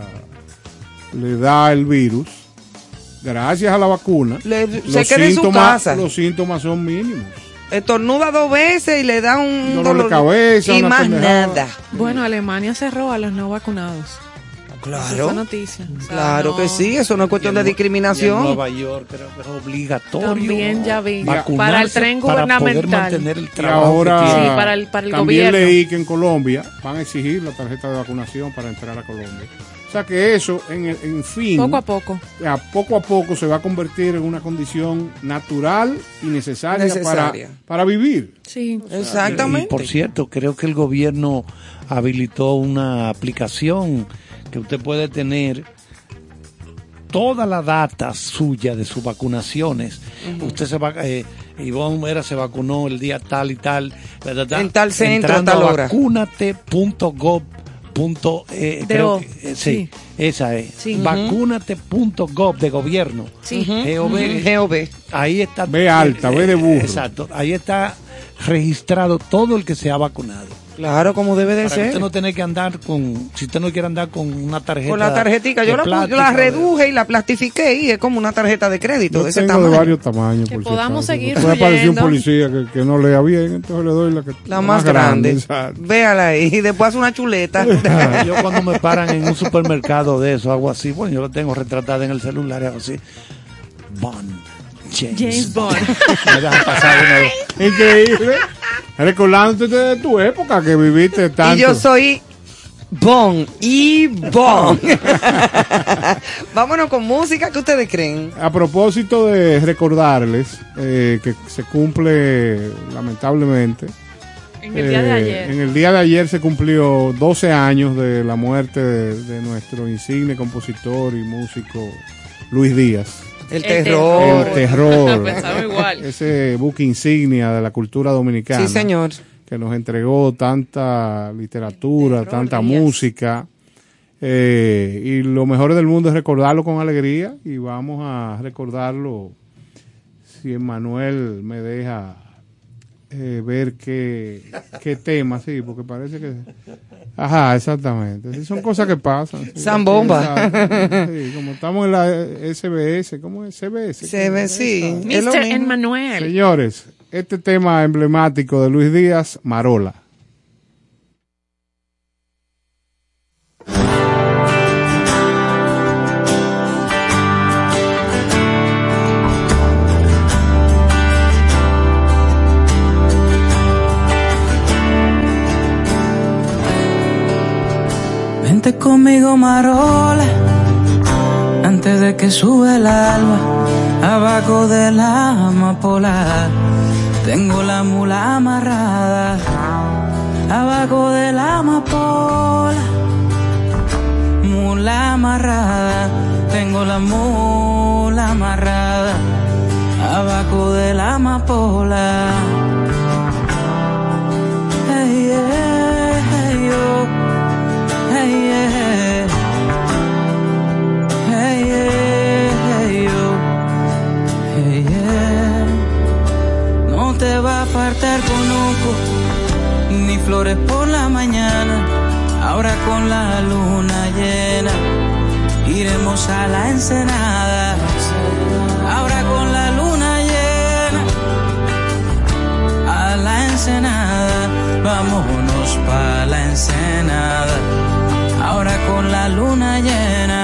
le da el virus, gracias a la vacuna, Le- los, se queda en su síntomas, casa. los síntomas son mínimos. Estornuda dos veces y le da un Dolor de cabeza, y más pendejada. nada. Bueno, Alemania cerró a los no vacunados. Claro. noticia. O sea, Claro no- que sí, eso no es cuestión de en y discriminación. En Nueva York creo que es obligatorio. También ya vi. Para el tren para poder gubernamental. mantener el Y trabajo ahora. Sí, para el- para el también gobierno. leí que en Colombia van a exigir la tarjeta de vacunación para entrar a Colombia. O sea que eso, en, el- en fin, Poco a poco. a poco a poco se va a convertir en una condición natural y necesaria, Necesaria. Para, para vivir. Sí. Exactamente. Y por cierto, creo que el gobierno habilitó una aplicación que usted puede tener toda la data suya de sus vacunaciones. Usted se va, eh, Ivonne Vera se vacunó el día tal y tal. En tal centro, Entrando a tal hora. vacunate.gov. Punto, eh, De creo que- eh, sí. sí, esa es. Sí. Vacunate.gov de gobierno. Sí. GOV. GOV. Ahí está. B alta, B de burro. Exacto. Ahí está registrado todo el que se ha vacunado. Claro, como debe de Para que ser. usted no tener que andar con, si usted no quiere andar con una tarjeta. Con la tarjetica, yo la, la reduje y la plastifiqué y es como una tarjeta de crédito Yo de ese tengo tamaño. de varios tamaños. Que por podamos seguir Puede aparecer un policía que, que no lea bien, entonces le doy la, que, La más grande. exacto. Véala ahí. Y después hace una chuleta. Yo cuando me paran en un supermercado de eso, hago así, bueno, yo lo tengo retratada en el celular, hago así. Bond. James, James Bond. Increíble. Recordándote de tu época que viviste tanto. y yo soy Bon y Bon. Vámonos con música. ¿Qué ustedes creen? A propósito de recordarles eh, que se cumple, lamentablemente, En el día de eh, ayer. en el día de ayer se cumplió 12 años de la muerte de, de nuestro insigne compositor y músico Luis Díaz. El El terror. El terror. Pensaba igual. Ese buque insignia de la cultura dominicana. Sí, señor. Que nos entregó tanta literatura, Terror, tanta música. Eh, y lo mejor del mundo es recordarlo con alegría. Y vamos a recordarlo si Emanuel me deja eh, ver qué, qué tema, sí, porque parece que... Ajá, exactamente. Sí, son cosas que pasan. sí. Zambomba. Exacto. Sí, como estamos en la SBS, ¿cómo es? CBS. Ve, sí. Mr. Emmanuel. Señores, este tema emblemático de Luis Díaz, Marola. Conmigo, Marola, antes de que sube el alba, abajo de la amapola. Tengo la mula amarrada, abajo de la amapola. Mula amarrada, tengo la mula amarrada, abajo de la amapola. Te va a faltar conuco, ni flores por la mañana. Ahora con la luna llena, iremos a la ensenada. Ahora con la luna llena, a la ensenada, vámonos pa' la ensenada, ahora con la luna llena.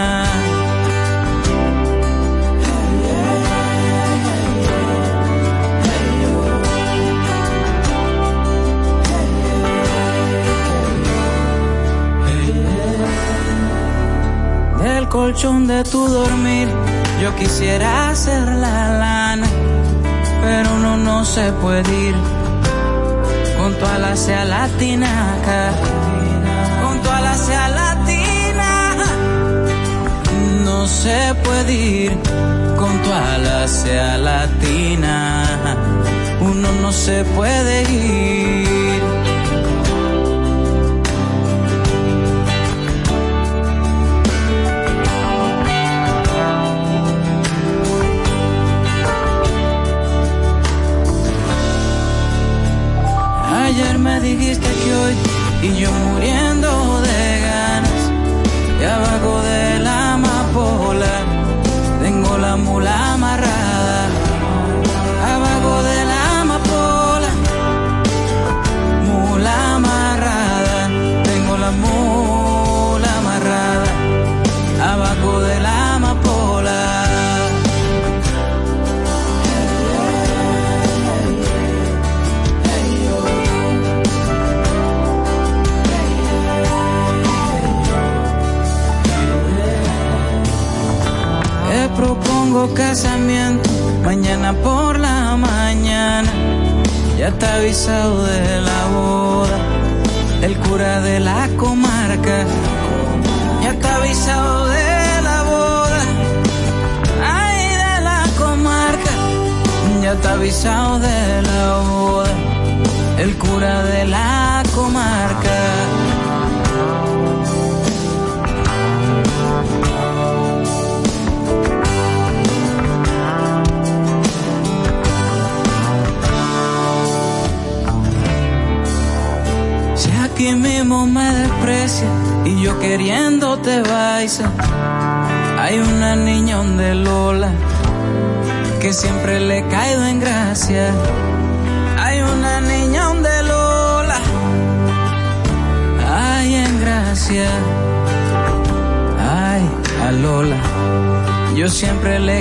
Colchón de tu dormir, yo quisiera hacer la lana, pero uno no se puede ir. Con tu ala sea latinaca, con tu ala sea latina, no se puede ir. Con tu ala sea latina, uno no se puede ir. Ayer me dijiste que hoy y yo muriendo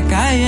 siempre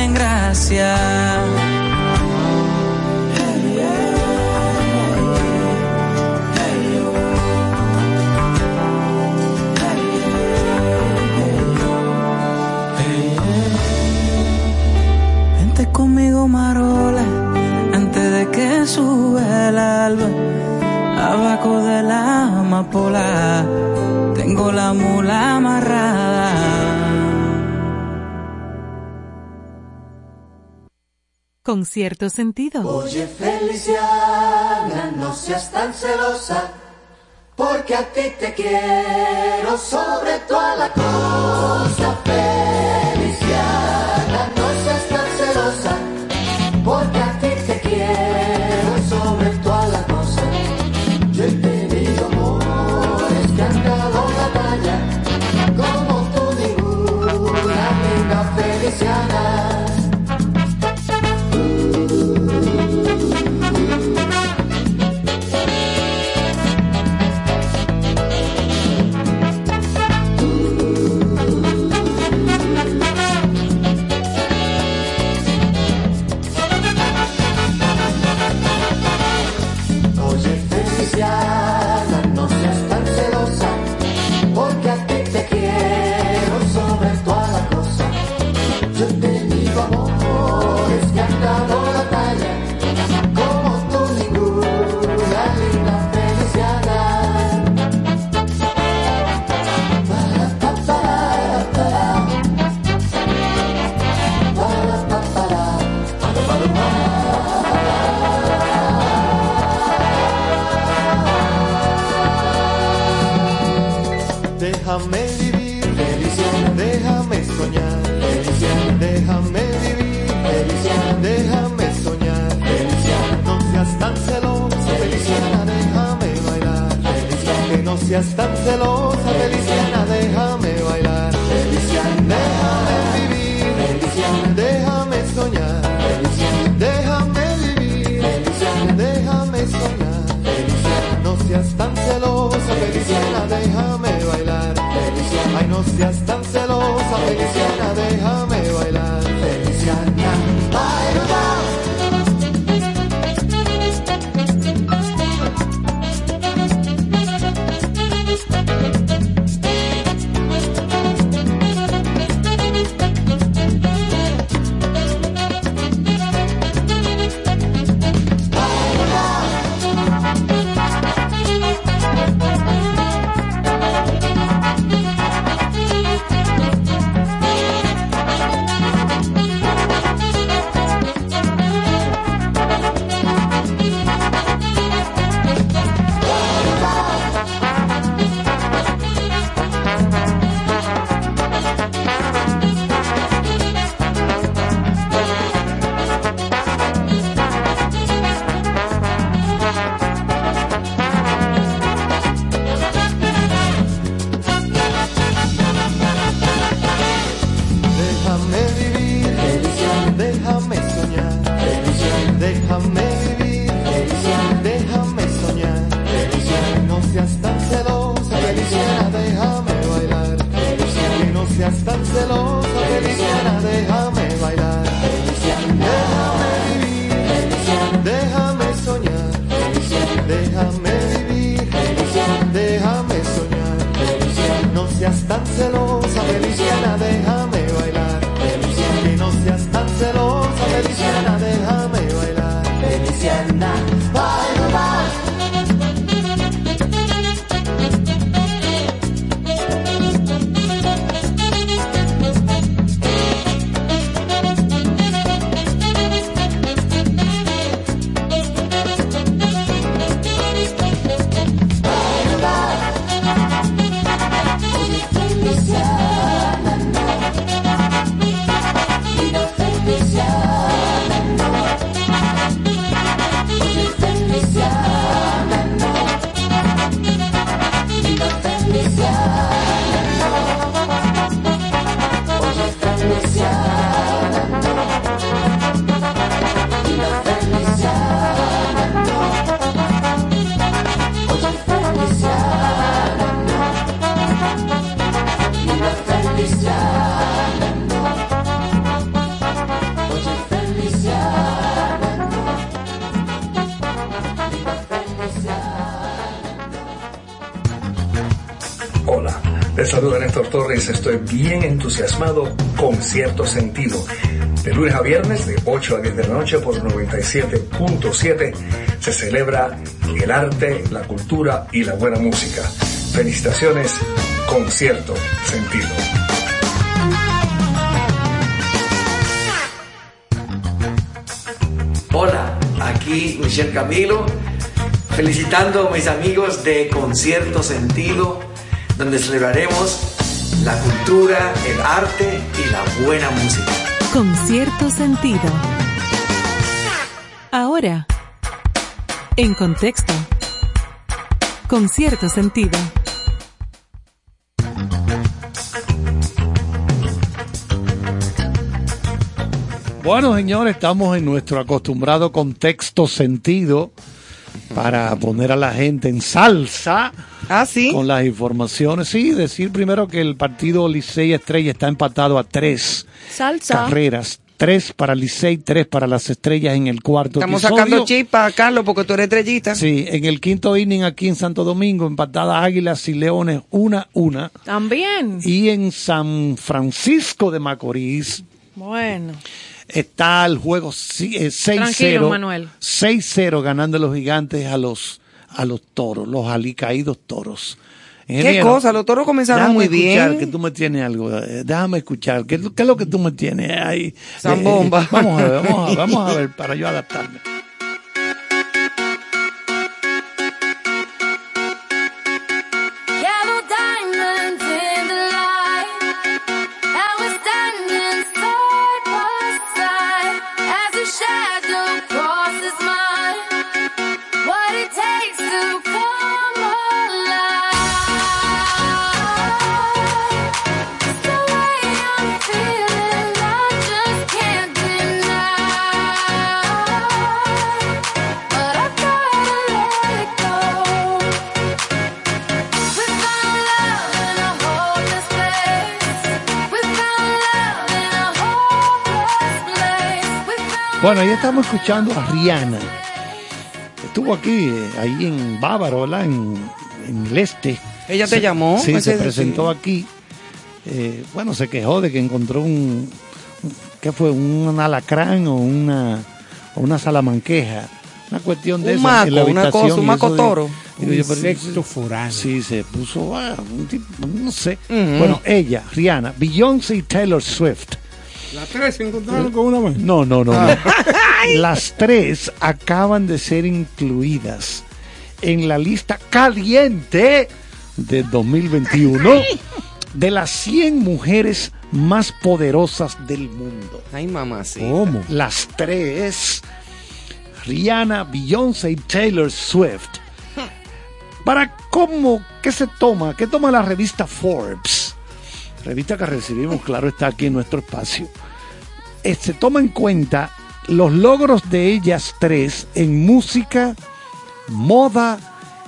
con cierto sentido. Oye, Feliciana, no seas tan celosa, porque a ti te quiero sobre toda la cosa. déjame bailar. Felicia, ay no seas tan celosa, Felicia. bien entusiasmado con cierto sentido. De lunes a viernes, de 8 a 10 de la noche, por 97.7, se celebra el arte, la cultura y la buena música. Felicitaciones, con cierto sentido. Hola, aquí Michelle Camilo, felicitando a mis amigos de Concierto Sentido, donde celebraremos la cultura, el arte y la buena música. Con cierto sentido. Ahora, en contexto. Con cierto sentido. Bueno, señores, estamos en nuestro acostumbrado contexto sentido para poner a la gente en salsa. Ah, sí. Con las informaciones. Sí, decir primero que el partido Licey Estrella está empatado a tres Salsa. carreras. Tres para Licey, tres para las estrellas en el cuarto Estamos episodio. sacando chispa, Carlos, porque tú eres estrellita. Sí, en el quinto inning aquí en Santo Domingo, empatadas Águilas y Leones, una, una. También. Y en San Francisco de Macorís Bueno. está el juego si- eh, 6-0. Tranquilo, Manuel. 6-0 ganando los gigantes a los, a los toros, los alicaídos toros. ¿Qué cosa? Los toros comenzaron déjame muy escuchar bien. que tú me tienes algo. eh, Déjame escuchar. ¿Qué, es lo- qué es lo que tú me tienes ahí? Zambomba. Eh, eh, vamos a ver, vamos a ver, vamos a ver para yo adaptarme. Bueno, ahí estamos escuchando a Rihanna. Estuvo aquí, eh, ahí en Bávaro, ¿verdad? En, en el este. ¿Ella te Se- llamó? Sí, se presentó aquí. Eh, bueno, se quejó de que encontró un, un- ¿qué fue? Un alacrán o una, o una salamanqueja. Una cuestión de Un esa en la una cosa, un maco toro. digo pero- Insecto foráneo. Sí, se puso, ah, un tipo, no sé. Bueno, ella, Rihanna, Beyoncé y Taylor Swift. Las tres se encontraron con una vez. No, no, no, Ah. no. Las tres acaban de ser incluidas en la lista caliente de 2021 de las 100 mujeres más poderosas del mundo. Ay, mamá, sí. ¿Cómo? Las tres, Rihanna, Beyoncé y Taylor Swift. Para cómo, ¿qué se toma? ¿Qué toma la revista Forbes? Revista que recibimos, claro, está aquí en nuestro espacio. Se toma en cuenta los logros de ellas tres en música, moda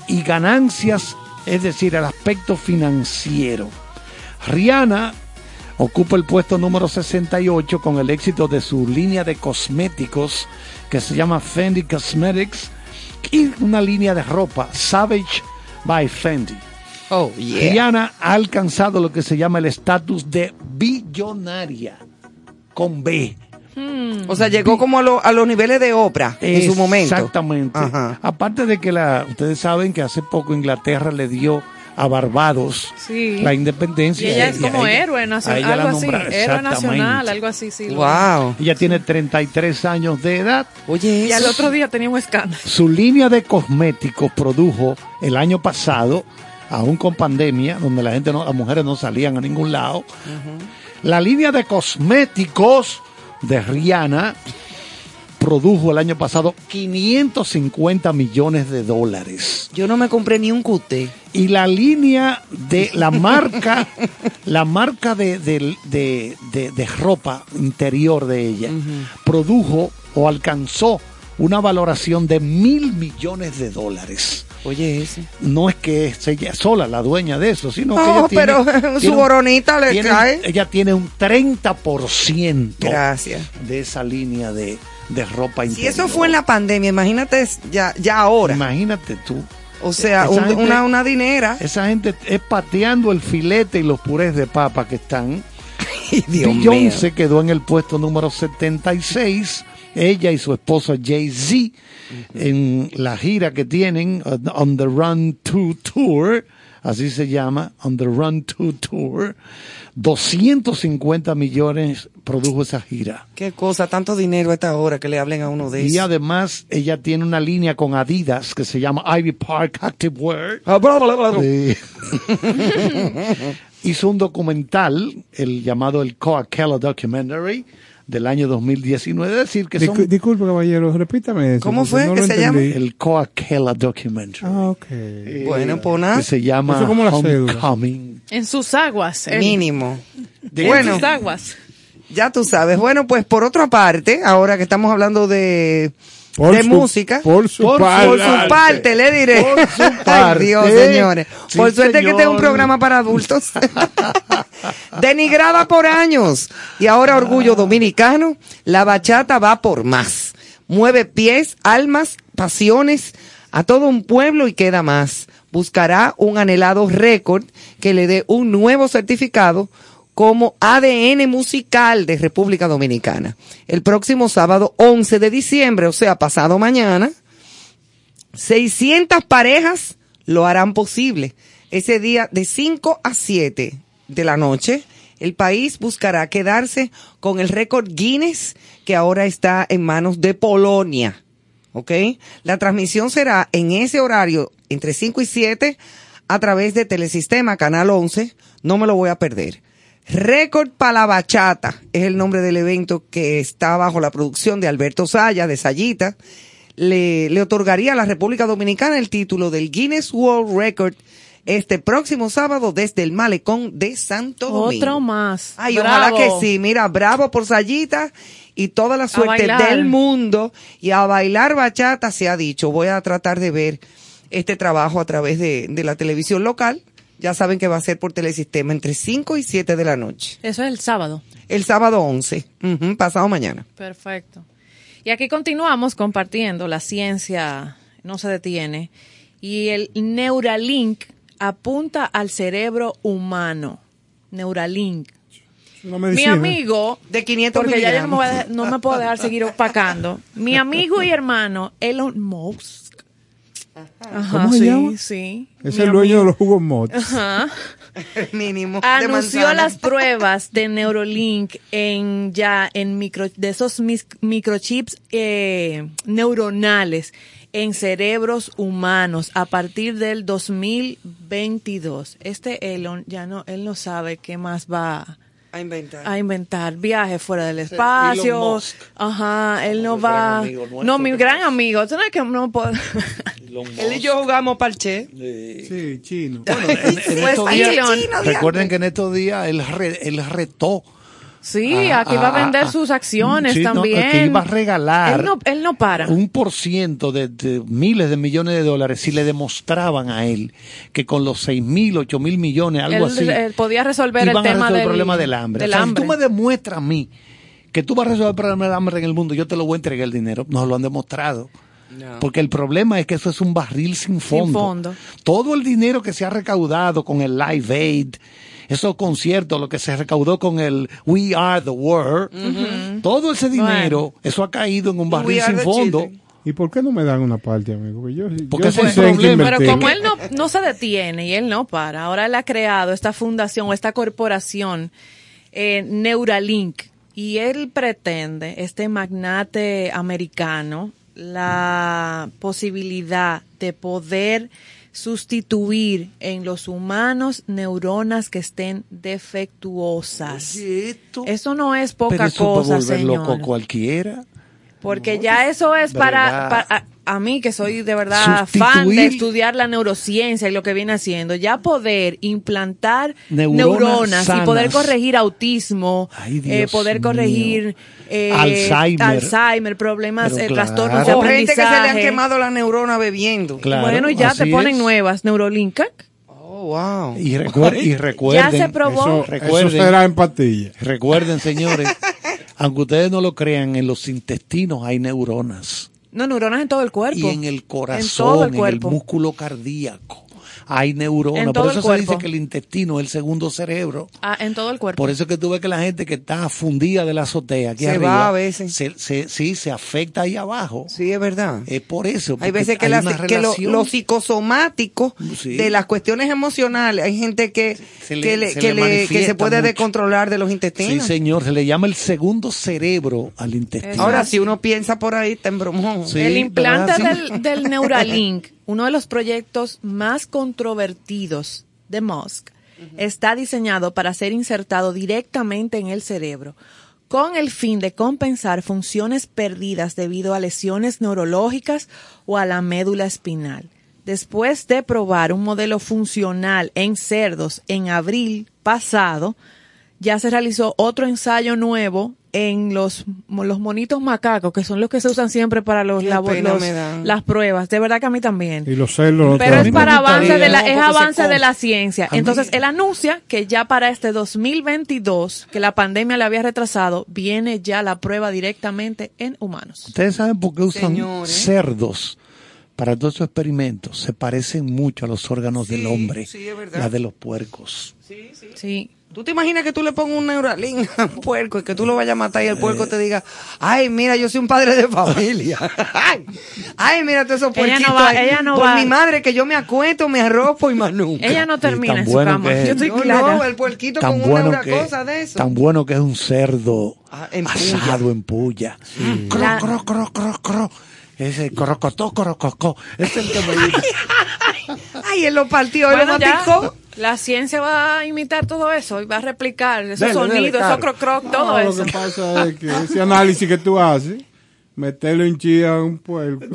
y ganancias, es decir, el aspecto financiero. Rihanna ocupa el puesto número 68 con el éxito de su línea de cosméticos que se llama Fendi Cosmetics y una línea de ropa Savage by Fendi. Oh, yeah. Rihanna ha alcanzado lo que se llama el estatus de billonaria con B. O sea, llegó como a, lo- a los niveles de Oprah en su momento. Exactamente. Ajá. Aparte de que la, ustedes saben que hace poco Inglaterra le dio a Barbados Sí. la independencia. Y ella es como ella- héroe a nacional, algo así. Héroe nacional, algo así, sí. Wow. Ella tiene 33 años de edad. Oye, Y al otro día tenía un escándalo. Su línea de cosméticos produjo el año pasado, aún con pandemia, donde la gente no, las mujeres no salían a ningún lado. La línea de cosméticos de Rihanna produjo el año pasado 550 millones de dólares. Yo no me compré ni un cute. Y la línea de la marca, la marca de, de- de- de- de ropa interior de ella, produjo o alcanzó una valoración de mil millones de dólares. Oye, ese. No es que es ella sola la dueña de eso, sino que No, ella tiene, pero su tiene un- boronita le tiene- cae. Ella tiene un 30% Gracias. de esa línea de, de ropa Si interior. eso fue en la pandemia, imagínate ya, ya ahora. Imagínate tú. O sea, Esa un- gente- una, una dinera. Esa gente es pateando el filete y los purés de papa que están. Dios Beyoncé quedó en el puesto número 76. Ella y su esposo Jay-Z en la gira que tienen uh, On the Run 2 Tour así se llama, On the Run 2 Tour. 250 millones produjo esa gira. Qué cosa, tanto dinero a esta hora que le hablen a uno de Y esos. además ella tiene una línea con Adidas que se llama Ivy Park Active Wear. Ah. Sí. Hizo un documental, el llamado el Coachella Documentary, del año 2019. Es decir, que son Discu- disculpe, caballero, repítame eso. ¿Cómo fue no que se llama? el Coachella Documentary. Ah, ok. Bueno, pues nada. que se llama Eso como la. Homecoming. En sus aguas. eh. Mínimo. En Bueno, sus aguas. ya tú sabes. Bueno, pues por otra parte, ahora que estamos hablando de, Por de su- música, por su por, parte. su parte, le diré. Por su Ay, parte. Dios, señores. Sí, por suerte que este es un programa para adultos. Denigrada por años. Y ahora orgullo dominicano, la bachata va por más. Mueve pies, almas, pasiones a todo un pueblo y queda más. Buscará un anhelado récord que le dé un nuevo certificado como ADN musical de República Dominicana. El próximo sábado 11 de diciembre, o sea, pasado mañana, 600 parejas lo harán posible. Ese día de 5 a 7 de la noche, el país buscará quedarse con el récord Guinness que ahora está en manos de Polonia. ¿Ok? La transmisión será en ese horario entre 5 y 7 a través de Telesistema, Canal 11. No me lo voy a perder. Récord para la bachata es el nombre del evento que está bajo la producción de Alberto Saya, de Sayita. Le, le otorgaría a la República Dominicana el título del Guinness World Record este próximo sábado desde el malecón de Santo Domingo. Otro más. Ay, Bravo. ojalá que sí. Mira, bravo por Sayita y toda la suerte del mundo. Y a bailar bachata se ha dicho. Voy a tratar de ver este trabajo a través de, de la televisión local. Ya saben que va a ser por telesistema entre 5 y 7 de la noche. Eso es el sábado. El sábado 11, ujú, pasado mañana. Perfecto. Y aquí continuamos compartiendo. La ciencia no se detiene. Y el Neuralink apunta al cerebro humano. Neuralink. Mi amigo, De 500 porque ya yo no me, voy a miligramos. dejar- no me puedo dejar seguir opacando. Mi amigo y hermano Elon Musk. Ajá, ¿Cómo se sí, llama? sí. Es Mi el dueño de los jugos mods. Ajá. Mínimo. de anunció las pruebas de Neurolink en ya en micro de esos mis- microchips eh, neuronales en cerebros humanos a partir del 2022. Este Elon ya no él no sabe qué más va A inventar. a inventar viajes fuera del espacio. Elon Musk. Ajá, él no va. No, mi gran amigo. Tú que no puedo. Él y yo jugamos parche. Sí, chino. Bueno, en, en Pues estos días, recuerden que en estos días él, re- él retó. Sí, Ah, aquí va a ah, vender ah. sus acciones Sí, no, también. que iba a regalar Él no, él no para. un por ciento de, de miles de millones de dólares si le demostraban a él que con los seis mil, ocho mil millones, algo él, así, él podía resolver el iban a tema resolver del el problema del hambre. del O sea, hambre. Si tú me demuestras a mí que tú vas a resolver el problema del hambre en el mundo, yo te lo voy a entregar el dinero. No lo han demostrado. Porque el problema es que eso es un barril sin fondo. fondo. Todo el dinero que se ha recaudado con el Live Aid, esos conciertos, lo que se recaudó con el We Are the World, todo ese dinero, eso ha caído en un barril sin fondo. Children. ¿Y por qué no me dan una parte, amigo? Porque yo, Porque yo ese sí es el problema. Pero como él no, no se detiene y él no para, ahora él ha creado esta fundación o esta corporación, eh, Neuralink, y él pretende, este magnate americano, la posibilidad de poder sustituir en los humanos neuronas que estén defectuosas. Eso no es poca Pero eso cosa, puede volver señor. loco cualquiera. Porque ya eso es para, para- a, a mí que soy de verdad fan de Sustituir- estudiar la neurociencia y lo que viene haciendo, ya poder implantar Neuronas neuronas, y poder corregir autismo, Ay, eh, poder mío. corregir eh, Alzheimer. Alzheimer, problemas, eh, claro. trastornos de O gente que se le han aprendizaje. quemado la neurona bebiendo. Claro, bueno, y ya te ponen es. nuevas, Neurolink. Oh, wow. Y, recuer- y recuerden, Ya se probó. Eso, recuerden, eso será en pastillas. recuerden, señores, aunque ustedes no lo crean, en los intestinos hay neuronas. No, neuronas en todo el cuerpo. Y en el En corazón, todo en el el, cuerpo. músculo cardíaco. Hay neuronas. Por eso se dice que el intestino es el segundo cerebro. Ah, en todo el cuerpo. Por eso es que tú ves que la gente que está fundida de la azotea aquí Se arriba, va a veces. se- se- sí, se afecta ahí abajo. Sí, es verdad. Es por eso. Hay veces que, hay la- que lo, psicosomático Sí. de las cuestiones emocionales, hay gente que, Se le- que, le- se que, le le- que se manifiesta puede mucho. descontrolar de los Sí, intestinos. señor, se le llama el segundo cerebro al intestino. Ahora, si uno piensa por ahí, está en bromón. Sí, el implante. Sí. del Neuralink, uno de los proyectos más controvertidos de Musk, está diseñado para ser insertado directamente en el cerebro con el fin de compensar funciones perdidas debido a lesiones neurológicas o a la médula espinal. Después de probar un modelo funcional en cerdos en abril pasado, ya se realizó otro ensayo nuevo en los, los monitos macacos, que son los que se usan siempre para los, las pruebas. De verdad que a mí también. Y los celos Pero es para avance de la, es avance de la ciencia. A mí- Entonces, él anuncia que ya para este 2022, que la pandemia le había retrasado, viene ya la prueba directamente en humanos. Ustedes saben por qué usan Señores. cerdos para todos esos experimentos. Se parecen mucho a los órganos Sí, del hombre, sí, es verdad. la de los puercos. Sí. ¿Tú te imaginas que tú le pongas un neuralink a un puerco y que tú lo vayas a matar y el puerco te diga, ay, mira, yo soy un padre de familia. ay, ay, mira todos esos Ella no puerquitos va- ahí. ella no Por va- mi madre que yo me acuesto, me arropo y más nunca. Ella no termina tan en su bueno cama. que es. Yo estoy no, clara. no, el puerquito Tan con bueno, una que, cosa de eso. tan bueno que es un cerdo Ah, en asado en puya. Cro, La- cro, cro, cro, cro. Ese crocotó, crococó. Es el que me dice. Ay, él lo partió, él Bueno, lo ya, maticó. La ciencia va a imitar todo eso y va a replicar esos Dele, dele, sonidos, esos Carlos. croc croc, No, todo lo eso. que pasa es que ese análisis que tú haces, meterlo en chía a un puerco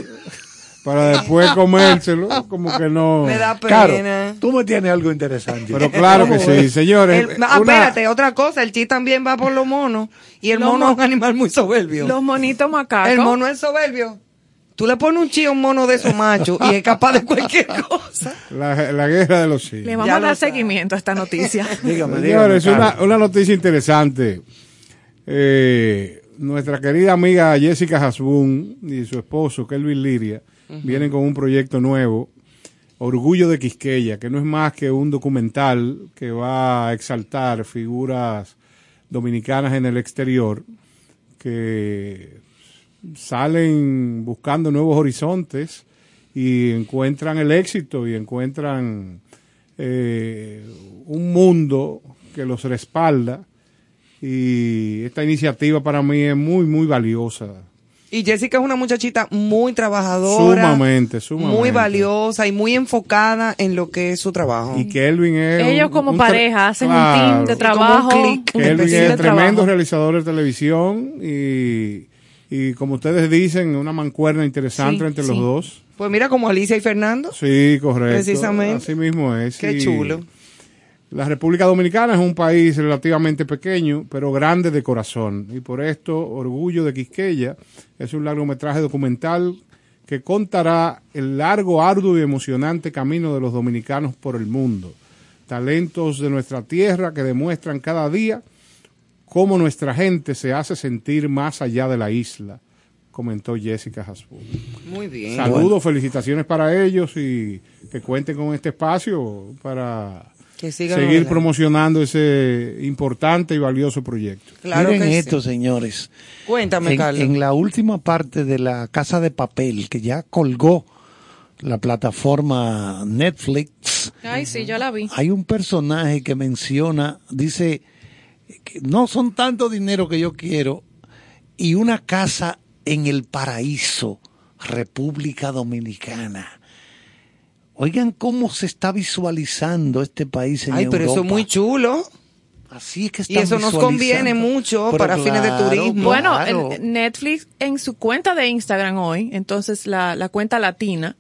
para después comérselo, como que no. Me da Claro, pena. tú me tienes algo interesante. Pero claro que sí, señores. El- ah, una- espérate, otra cosa, el chi también va por los monos y el Los mono mo- es un animal muy soberbio. Los monitos macacos. El mono es soberbio. Tú le pones un chi a un mono de esos machos y es capaz de cualquier cosa. la, la guerra de los siglos. Le vamos Ya a dar seguimiento a esta noticia. Dígame, dígame. Señores, una, una noticia interesante. Eh, nuestra querida amiga Jessica Hasbun y su esposo Kelvin Liria vienen con un proyecto nuevo, Orgullo de Quisqueya, que no es más que un documental que va a exaltar figuras dominicanas en el exterior que salen buscando nuevos horizontes y encuentran el éxito y encuentran eh, un mundo que los respalda y esta iniciativa para mí es muy muy valiosa Y Jessica es una muchachita muy trabajadora. sumamente sumamente Muy valiosa y muy enfocada en lo que es su trabajo. y Kelvin es Ellos un- como un pareja hacen Claro. un team de trabajo. como un click. Kelvin es de tremendo trabajo. realizador de televisión y, y como ustedes dicen una mancuerna interesante Sí, entre sí. los dos Pues mira como Alicia y Fernando. sí correcto Precisamente. así mismo es Qué y- chulo. La República Dominicana es un país relativamente pequeño, pero grande de corazón. Y por esto, Orgullo de Quisqueya es un largometraje documental que contará el largo, arduo y emocionante camino de los dominicanos por el mundo. Talentos de nuestra tierra que demuestran cada día cómo nuestra gente se hace sentir más allá de la isla, comentó Jessica Hasbun. Muy bien. Saludos, felicitaciones para ellos y que cuenten con este espacio para Que sigan seguir promocionando ese importante y valioso proyecto. Claro Miren que esto, sí. señores. Cuéntame, en, Carlos. en la última parte de la Casa de Papel, que ya colgó la plataforma Netflix, Ay, sí, yo la vi. hay un personaje que menciona, dice, que no son tanto dinero que yo quiero y una casa en el paraíso, República Dominicana. Oigan cómo se está visualizando este país en Ay, pero eso es muy chulo. Así es que Y eso nos conviene mucho Pero para fines de turismo. Bueno, claro. Netflix en su cuenta de Instagram hoy, entonces la, la cuenta latina,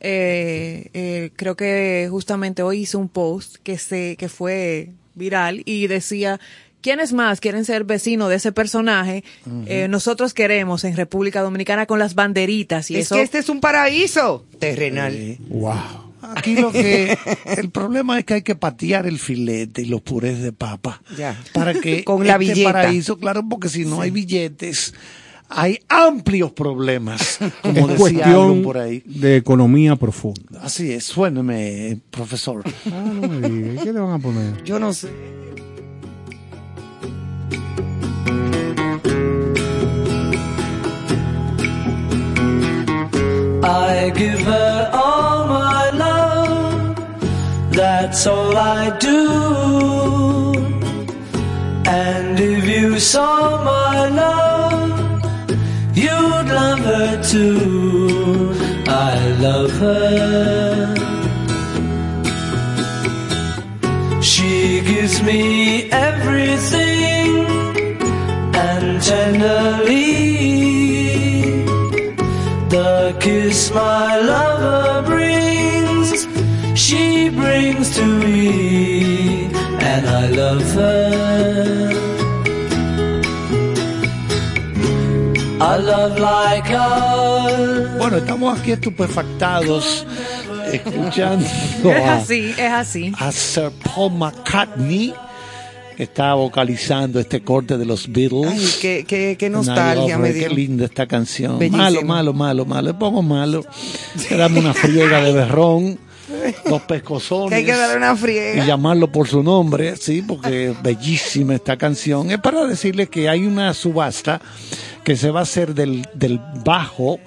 eh, eh, creo que justamente hoy hizo un post que se que fue viral y decía ¿Quiénes más quieren ser vecinos de ese personaje? Eh, nosotros queremos en República Dominicana con las banderitas y es eso. que este es un paraíso terrenal. Wow. Aquí lo que el problema es que hay que patear el filete y los purés de papa Ya. para que Con la este billeta. paraíso, claro, porque si no hay billetes, hay amplios problemas, como es decía alguien por ahí. de economía profunda. Así es, suéneme, profesor. Ah, no me diga, ¿y ¿Qué le van a poner? Yo no sé. I give her all my love, that's all I do. And if you saw my love too. I love her. She gives me everything and tenderly the kiss my lover brings, she brings to me, and I love her. Bueno, estamos aquí estupefactados escuchando Es a, así, es así. a Sir Paul McCartney, que está vocalizando este corte de los Beatles. Ay, qué, qué, qué nostalgia me dio. Qué linda esta canción. Bellísima. Malo, malo, malo, malo. Le pongo malo. Damos una friega de berrón, dos pescozones. Que hay que darle una y friega. llamarlo por su nombre, sí, porque es bellísima esta canción. Es para decirles que hay una subasta que se va a hacer del, del bajo,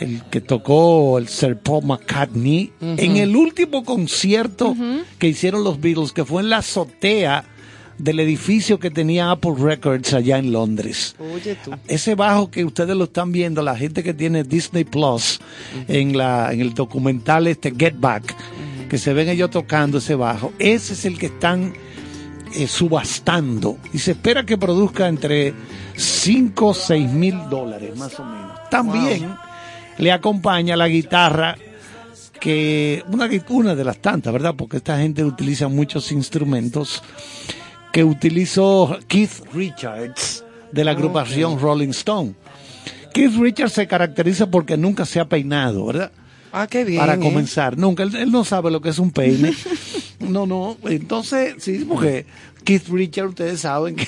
el que tocó el Sir Paul McCartney, en el último concierto que hicieron los Beatles, que fue en la azotea del edificio que tenía Apple Records allá en Londres. Oye tú. Ese bajo que ustedes lo están viendo, la gente que tiene Disney Plus, en, la, en el documental este Get Back, que se ven ellos tocando ese bajo, ese es el que están eh, subastando. Y se espera que produzca entre 5 o 6 mil dólares más o menos. También le acompaña la guitarra que una, una de las tantas, ¿verdad? Porque esta gente utiliza muchos instrumentos que utilizó Keith Richards de la agrupación Rolling Stone. Keith Richards se caracteriza porque nunca se ha peinado, ¿verdad? Ah, qué bien. Para ¿eh? comenzar, nunca, él, él no sabe lo que es un peine. no, no, entonces, sí, porque Keith Richards, ustedes saben que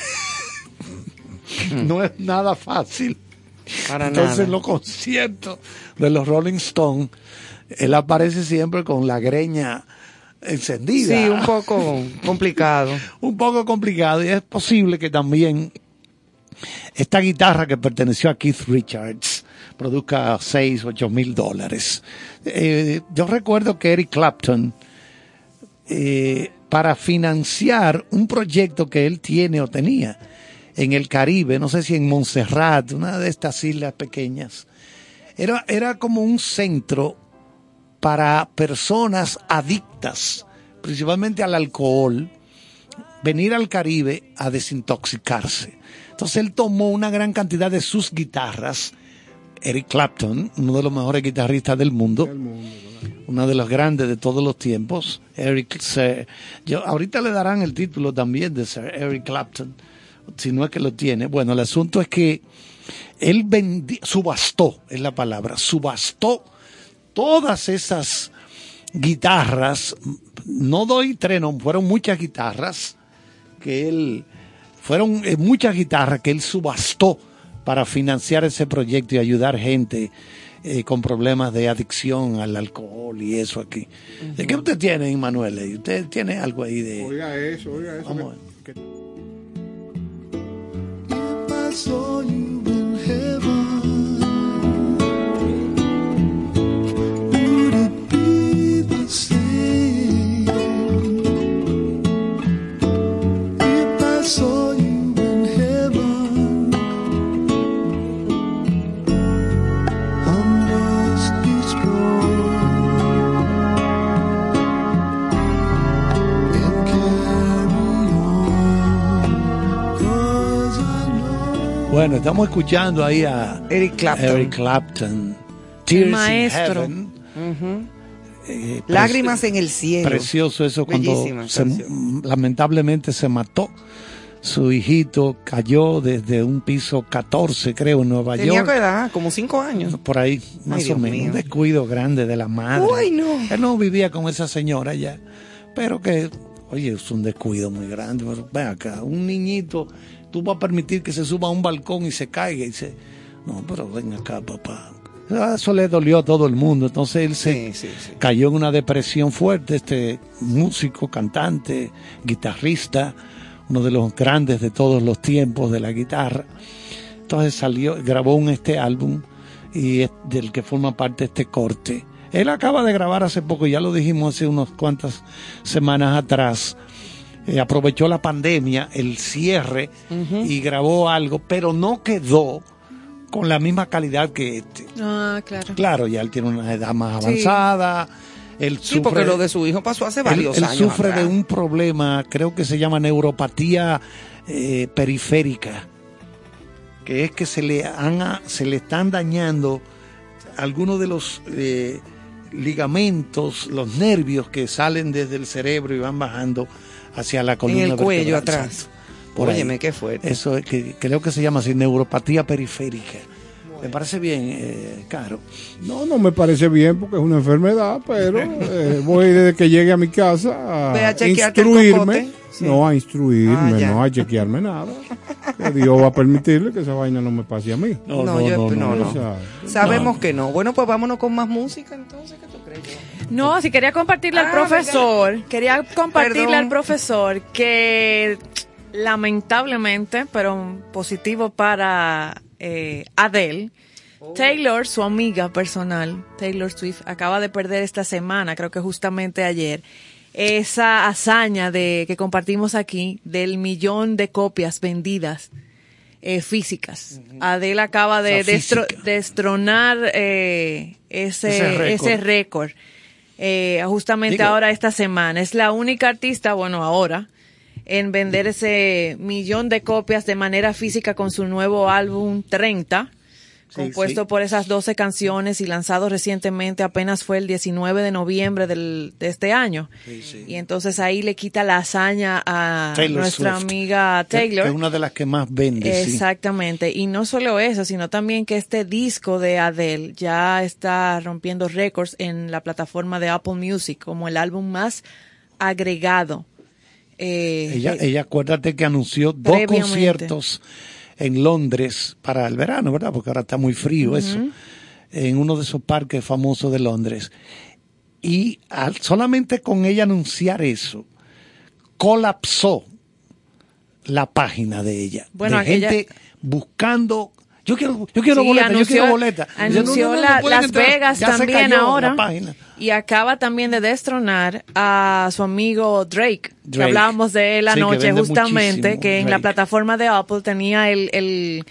no es nada fácil. Para Entonces, nada. los conciertos de los Rolling Stones, él aparece siempre con la greña encendida. Sí, un poco complicado. un poco complicado y es posible que también esta guitarra que perteneció a Keith Richards produzca 6, 8 mil dólares. Eh, yo recuerdo que Eric Clapton, eh, para financiar un proyecto que él tiene o tenía en el Caribe, no sé si en Montserrat, una de estas islas pequeñas, era, era como un centro para personas adictas, principalmente al alcohol, venir al Caribe a desintoxicarse. Entonces él tomó una gran cantidad de sus guitarras. Eric Clapton, uno de los mejores guitarristas del mundo, uno de los grandes de todos los tiempos. Eric, Sir- yo, ahorita le darán el título también de Sir Eric Clapton, si no es que lo tiene. Bueno, el asunto es que él vendi- subastó, es la palabra, subastó todas esas guitarras, no doy tres, no, fueron muchas guitarras que él, fueron eh, muchas guitarras que él subastó para financiar ese proyecto y ayudar gente eh, con problemas de adicción al alcohol y eso aquí. ¿De qué usted tiene, Manuel? ¿Usted tiene algo ahí de...? Oiga eso, oiga eso. Vamos que- que- saw you in heaven, would it be the same? If I saw Bueno, estamos escuchando ahí a Eric Clapton. Eric Clapton. Tears in maestro. Heaven. Eh, Lágrimas en el cielo. Precioso eso cuando se- lamentablemente se mató. Su hijito cayó desde un piso 14, creo, en Nueva Tenía York. que edad, como cinco años. Por ahí, más Ay, o Dios menos. mío. Un descuido grande de la madre. Uy, no. Él no vivía con esa señora ya. Pero que, oye, es un descuido muy grande. Pero ven acá, un niñito, tú vas a permitir que se suba a un balcón y se caiga y se. No, pero ven acá, papá. Ah, Eso le dolió a todo el mundo. Entonces él se cayó en una depresión fuerte. Este músico, cantante, guitarrista, uno de los grandes de todos los tiempos de la guitarra. Entonces salió, grabó un este álbum y es del que forma parte este corte. Él acaba de grabar hace poco, ya lo dijimos hace unas cuantas semanas atrás. Eh, aprovechó la pandemia, el cierre y grabó algo, pero no quedó con la misma calidad que este. Ah, claro. Claro, ya él tiene una edad más Sí. avanzada. Él Sí, porque sufre- lo de su hijo pasó hace él, varios él años. sufre atrás. de un problema, creo que se llama neuropatía eh, periférica, que es que se le, han, se le están dañando algunos de los eh, ligamentos, los nervios que salen desde el cerebro y van bajando hacia la columna el cuello vertebral. atrás. Por ahí. Óyeme, qué fuerte. Eso es que creo que se llama así, neuropatía periférica. Me parece bien, eh, Caro. No, no me parece bien porque es una enfermedad, pero eh, voy desde que llegue a mi casa a, Ve a chequearte el instruirme. Sí. No a instruirme, Ah, no a chequearme nada. Que Dios va a permitirle que esa vaina no me pase a mí. No, No, yo- no, no. O sea, Sabemos que no. Bueno, pues vámonos con más música entonces. ¿Qué tú crees? No, si quería compartirle al Ah, profesor, quería compartirle Perdón. al profesor que lamentablemente, pero positivo para eh, Adele, Oh. Taylor, su amiga personal, Taylor Swift, acaba de perder esta semana, creo que justamente ayer, esa hazaña de que compartimos aquí del millón de copias vendidas eh, físicas. Adele acaba de destro- destronar eh, Ese ese, récord. ese récord. Eh, justamente Digo- ahora esta semana. Es la única artista, bueno, ahora, en vender ese millón de copias de manera física con su nuevo álbum 30, Sí, compuesto sí. por esas 12 canciones y lanzado recientemente, apenas fue el 19 de noviembre del, de este año. Y entonces ahí le quita la hazaña a Taylor nuestra Swift, amiga Taylor. Que es una de las que más vende. Exactamente. Y no solo eso, sino también que este disco de Adele ya está rompiendo récords en la plataforma de Apple Music como el álbum más agregado. Eh, Ella, eh, ella acuérdate que anunció dos conciertos en Londres para el verano, ¿verdad? Porque ahora está muy frío eso. En uno de esos parques famosos de Londres. Y al- solamente con ella anunciar eso, colapsó la página de ella. Bueno, de gente buscando. Yo quiero, yo quiero Sí, boleta, yo anunció- quiero boleta. Anunció no, no, no la- pueden Las entrar. Vegas Ya también ahora. Y acaba también de destronar a su amigo Drake. Que Drake. hablábamos de él que anoche justamente, que en la plataforma de Apple tenía el, el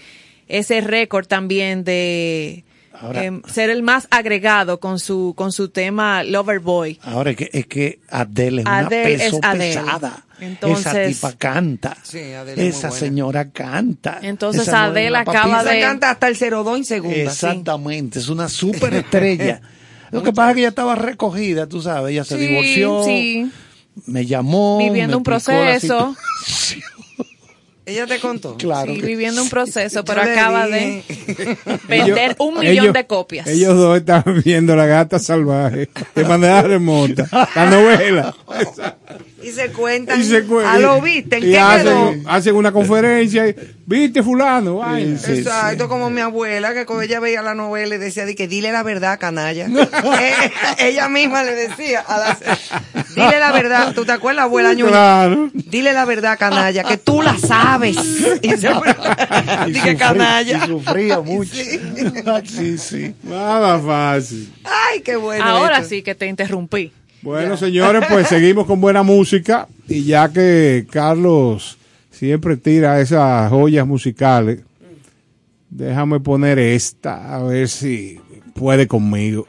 ese récord también de Ahora- em, ser el más agregado con su con su tema Loverboy. Ahora es que, es que Adele es Adele una peso es Adele. pesada. Entonces- esa tipa canta. Sí, Adele es muy esa buena. señora canta. Entonces una acaba de- canta hasta el 02 en segunda. sí. Exactamente, es una superestrella. Lo que pasa es que ella estaba recogida, tú sabes, ella se Sí, divorció, sí. me llamó, Viviendo me un proceso. Ella te contó. Claro. Sí, que- viviendo un proceso, pero acaba de vender un millón ellos- de copias. Ellos dos están viendo La Gata Salvaje de manera remota. La novela. Y se cuentan. Y se cue- a lo viste, ¿en y qué quedó? hacen, hacen una conferencia. y, ¿Viste fulano? Exacto, como mi abuela, que cuando ella veía la novela y decía, di que dile la verdad, canalla. Eh, ella misma le decía, a la- dile la verdad, ¿tú te acuerdas, abuela? Claro. Dile la verdad, canalla, que tú la sabes. Y se- Y di que sufrí- canalla. y sufría mucho. sí, sí. Nada fácil. Ay, qué bueno. Ahora esto. sí que te interrumpí. Bueno, señores, pues seguimos con buena música. Y ya que Carlos siempre tira esas joyas musicales, déjame poner esta, a ver si puede conmigo.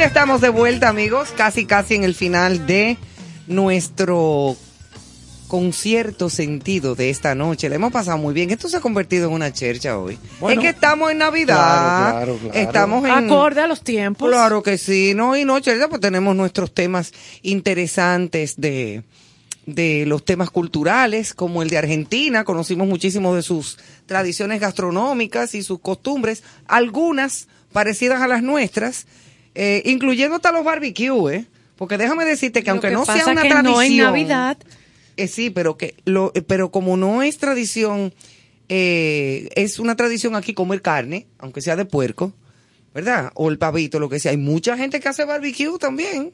Estamos de vuelta, amigos, casi casi en el final de nuestro concierto sentido de esta noche. Le hemos pasado muy bien. Esto se ha convertido en una chercha hoy. Bueno. es que estamos en Navidad. Claro, claro, claro. Estamos en... Acorde a los tiempos. Claro que sí. No, y no, chercha, pues tenemos nuestros temas interesantes de de los temas culturales, como el de Argentina, conocimos muchísimo de sus tradiciones gastronómicas y sus costumbres, algunas parecidas a las nuestras, eh, incluyendo hasta los barbecues, ¿eh? porque déjame decirte que Lo aunque que no sea una que tradición, no en Navidad. eh, sí, pero que lo, eh, pero como no es tradición, eh, es una tradición aquí comer carne, aunque sea de puerco, ¿verdad? O el pavito, lo que sea. Hay mucha gente que hace barbecue también.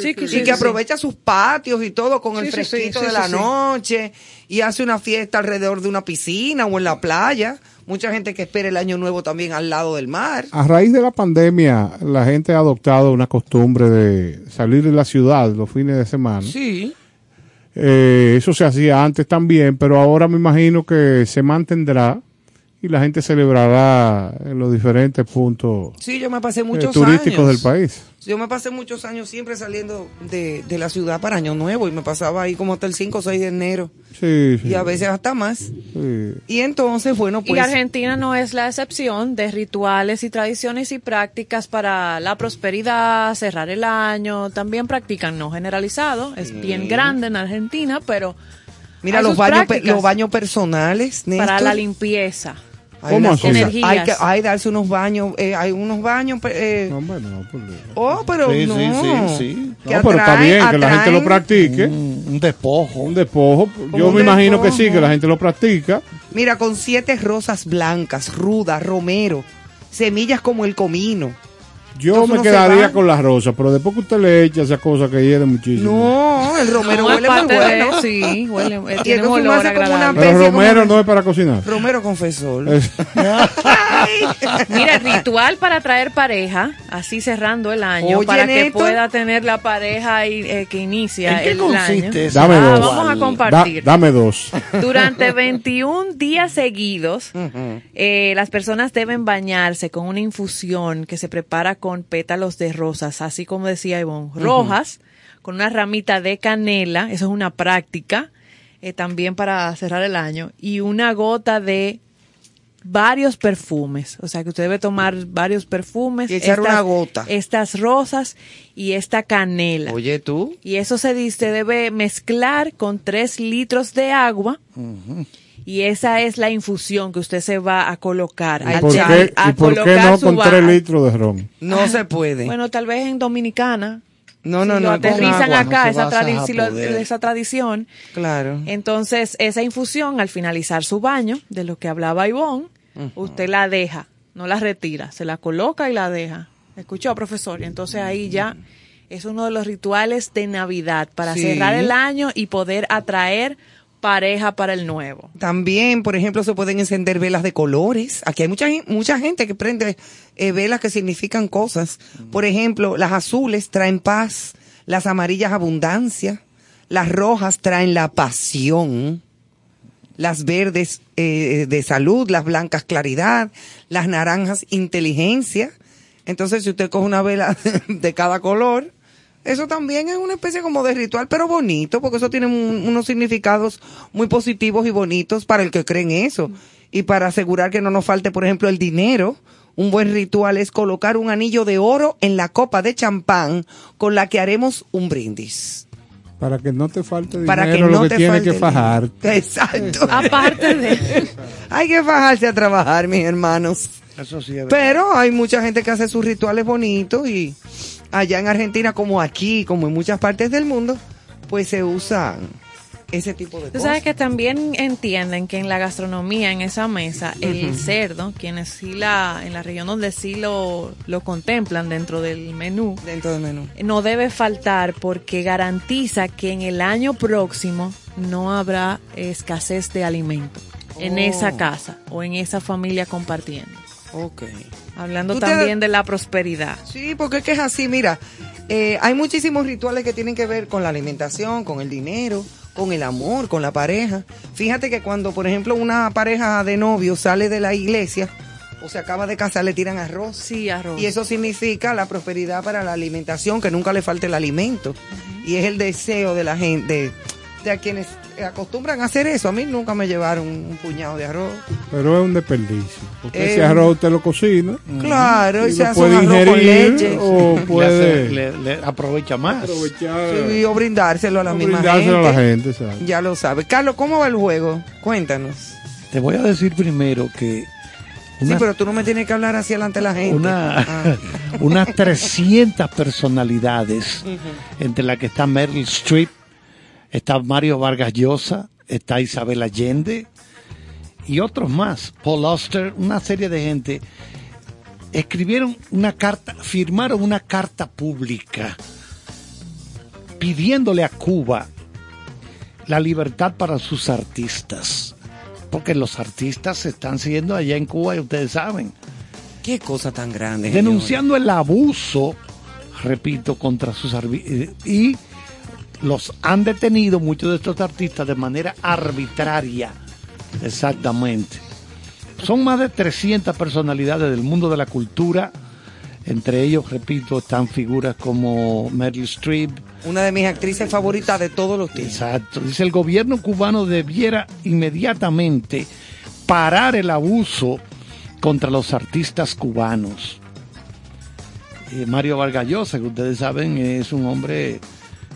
Sí, que y sí, que sí. aprovecha sus patios y todo con el Sí, sí, sí, fresquito sí, de sí, la sí. noche y hace una fiesta alrededor de una piscina o en la playa. Mucha gente que espera el año nuevo también al lado del mar. A raíz de la pandemia, la gente ha adoptado una costumbre de salir de la ciudad los fines de semana. Sí. Eh, eso se hacía antes también, pero ahora me imagino que se mantendrá y la gente celebrará en los diferentes puntos Sí, yo me pasé eh, turísticos años. del país. Yo me pasé muchos años siempre saliendo de, de la ciudad para Año Nuevo y me pasaba ahí como hasta el 5 o 6 de enero Sí, sí. y a veces hasta más. sí. Y entonces, bueno, Y pues... Argentina no es la excepción de rituales y tradiciones y prácticas para la prosperidad, cerrar el año. También practican, no generalizado, es bien grande en Argentina, pero Mira, los baños, los baños personales, para la limpieza. Hay ¿Cómo así? Hay que hay darse unos baños, eh, hay unos baños... eh, No, hombre, no, por- oh, pero Sí, no. sí, sí, No, pero está atraen- bien que la gente lo practique. Un, un despojo. Un despojo. Yo un me imagino que sí, que la gente lo practica. Mira, con siete rosas blancas, ruda, romero, semillas como el comino. Yo Entonces me quedaría con las rosas, pero después que usted le echa esa cosa que hiede muchísimo. No, el romero No, huele muy parte de- bueno. sí, huele, eh, Y tiene un olor fumarse como una agradable. Pero especie como romero no es para cocinar. Romero confesor. Es- Mira, ritual para traer pareja, así cerrando el año, Oye, para que pueda tener la pareja y, eh, que inicia ¿En qué el consiste año. ese Dame Ah, dos. vamos a Da- compartir. dame dos. Durante 21 días seguidos, eh, las personas deben bañarse con una infusión que se prepara con pétalos de rosas, así como decía Ivonne, rojas, con una ramita de canela, eso es una práctica, eh, también para cerrar el año, y una gota de varios perfumes, o sea que usted debe tomar varios perfumes, Y echar una gota. estas rosas y esta canela. Oye, tú. Y eso se dice, debe mezclar con tres litros de agua. Y esa es la infusión que usted se va a colocar. ¿Y a por echar- qué, a y por qué colocar no su con tres litros de ron? No se puede. Bueno, tal vez en Dominicana. no, no, si no. lo aterrizan agua. acá, no esa, basa tradi- a si lo- poder. esa tradición. Claro. Entonces, esa infusión, al finalizar su baño, de lo que hablaba Ivonne, usted la deja, no la retira, se la coloca y la deja. ¿Escuchó, profesor? Y entonces ahí ya es uno de los rituales de Navidad para Sí. cerrar el año y poder atraer pareja para el nuevo. También, por ejemplo, se pueden encender velas de colores. Aquí hay mucha, mucha gente que prende eh, velas que significan cosas. Por ejemplo, las azules traen paz, las amarillas abundancia, las rojas traen la pasión, las verdes eh, de salud, las blancas claridad, las naranjas inteligencia. Entonces, si usted coge una vela de cada color, eso también es una especie como de ritual, pero bonito, porque eso tiene un- unos significados muy positivos y bonitos para el que cree en eso. Y para asegurar que no nos falte, por ejemplo, el dinero, un buen ritual es colocar un anillo de oro en la copa de champán con la que haremos un brindis. Para que no te falte dinero, Para que lo no que te tiene falte que fajar. Exacto. Aparte de... Hay que fajarse a trabajar, mis hermanos. Eso sí es. Pero hay mucha gente que hace sus rituales bonitos y allá en Argentina, como aquí, como en muchas partes del mundo, pues se usan ese tipo de Tú cosas. sabes que también entienden que en la gastronomía, en esa mesa, el cerdo, quienes sí la, en la región donde sí lo, lo contemplan dentro del menú, Dentro del menú. no debe faltar porque garantiza que en el año próximo no habrá escasez de alimento en Oh. esa casa o en esa familia compartiendo. Ok. Hablando te- también de la prosperidad. Sí, porque es que es así, mira, eh, hay muchísimos rituales que tienen que ver con la alimentación, con el dinero, con el amor, con la pareja. Fíjate que cuando, por ejemplo, una pareja de novios sale de la iglesia o se acaba de casar, le tiran arroz. Sí, arroz. Y eso significa la prosperidad para la alimentación, que nunca le falte el alimento. Y es el deseo de la gente, de, de a quienes acostumbran a hacer eso. A mí nunca me llevaron un puñado de arroz. Pero es un desperdicio. Porque Eh, ese arroz usted lo cocina. Claro, y se hace un puede arroz con leche. O Le puede hace- le- le aprovecha más. aprovechar. Sí, o brindárselo a la o misma brindárselo gente. a la gente, exacto. Ya lo sabe. Carlos, ¿cómo va el juego? Cuéntanos. Te voy a decir primero que Sí, pero tú no me tienes que hablar así delante de la gente. una, Ah. unas 300 personalidades, entre las que está Meryl Streep, está Mario Vargas Llosa, está Isabel Allende y otros más, Paul Auster, una serie de gente, escribieron una carta, firmaron una carta pública pidiéndole a Cuba la libertad para sus artistas. Porque los artistas se están siguiendo allá en Cuba y ustedes saben Qué cosa tan grande. denunciando el abuso, repito, contra sus eh, y los han detenido muchos de estos artistas de manera arbitraria. Exactamente. Son más de 300 personalidades del mundo de la cultura. Entre ellos, repito, están figuras como Meryl Streep. Una de mis actrices favoritas de todos los tiempos. Exacto. Dice el gobierno cubano debiera inmediatamente parar el abuso contra los artistas cubanos. Eh, Mario Vargas Llosa, que ustedes saben, es un hombre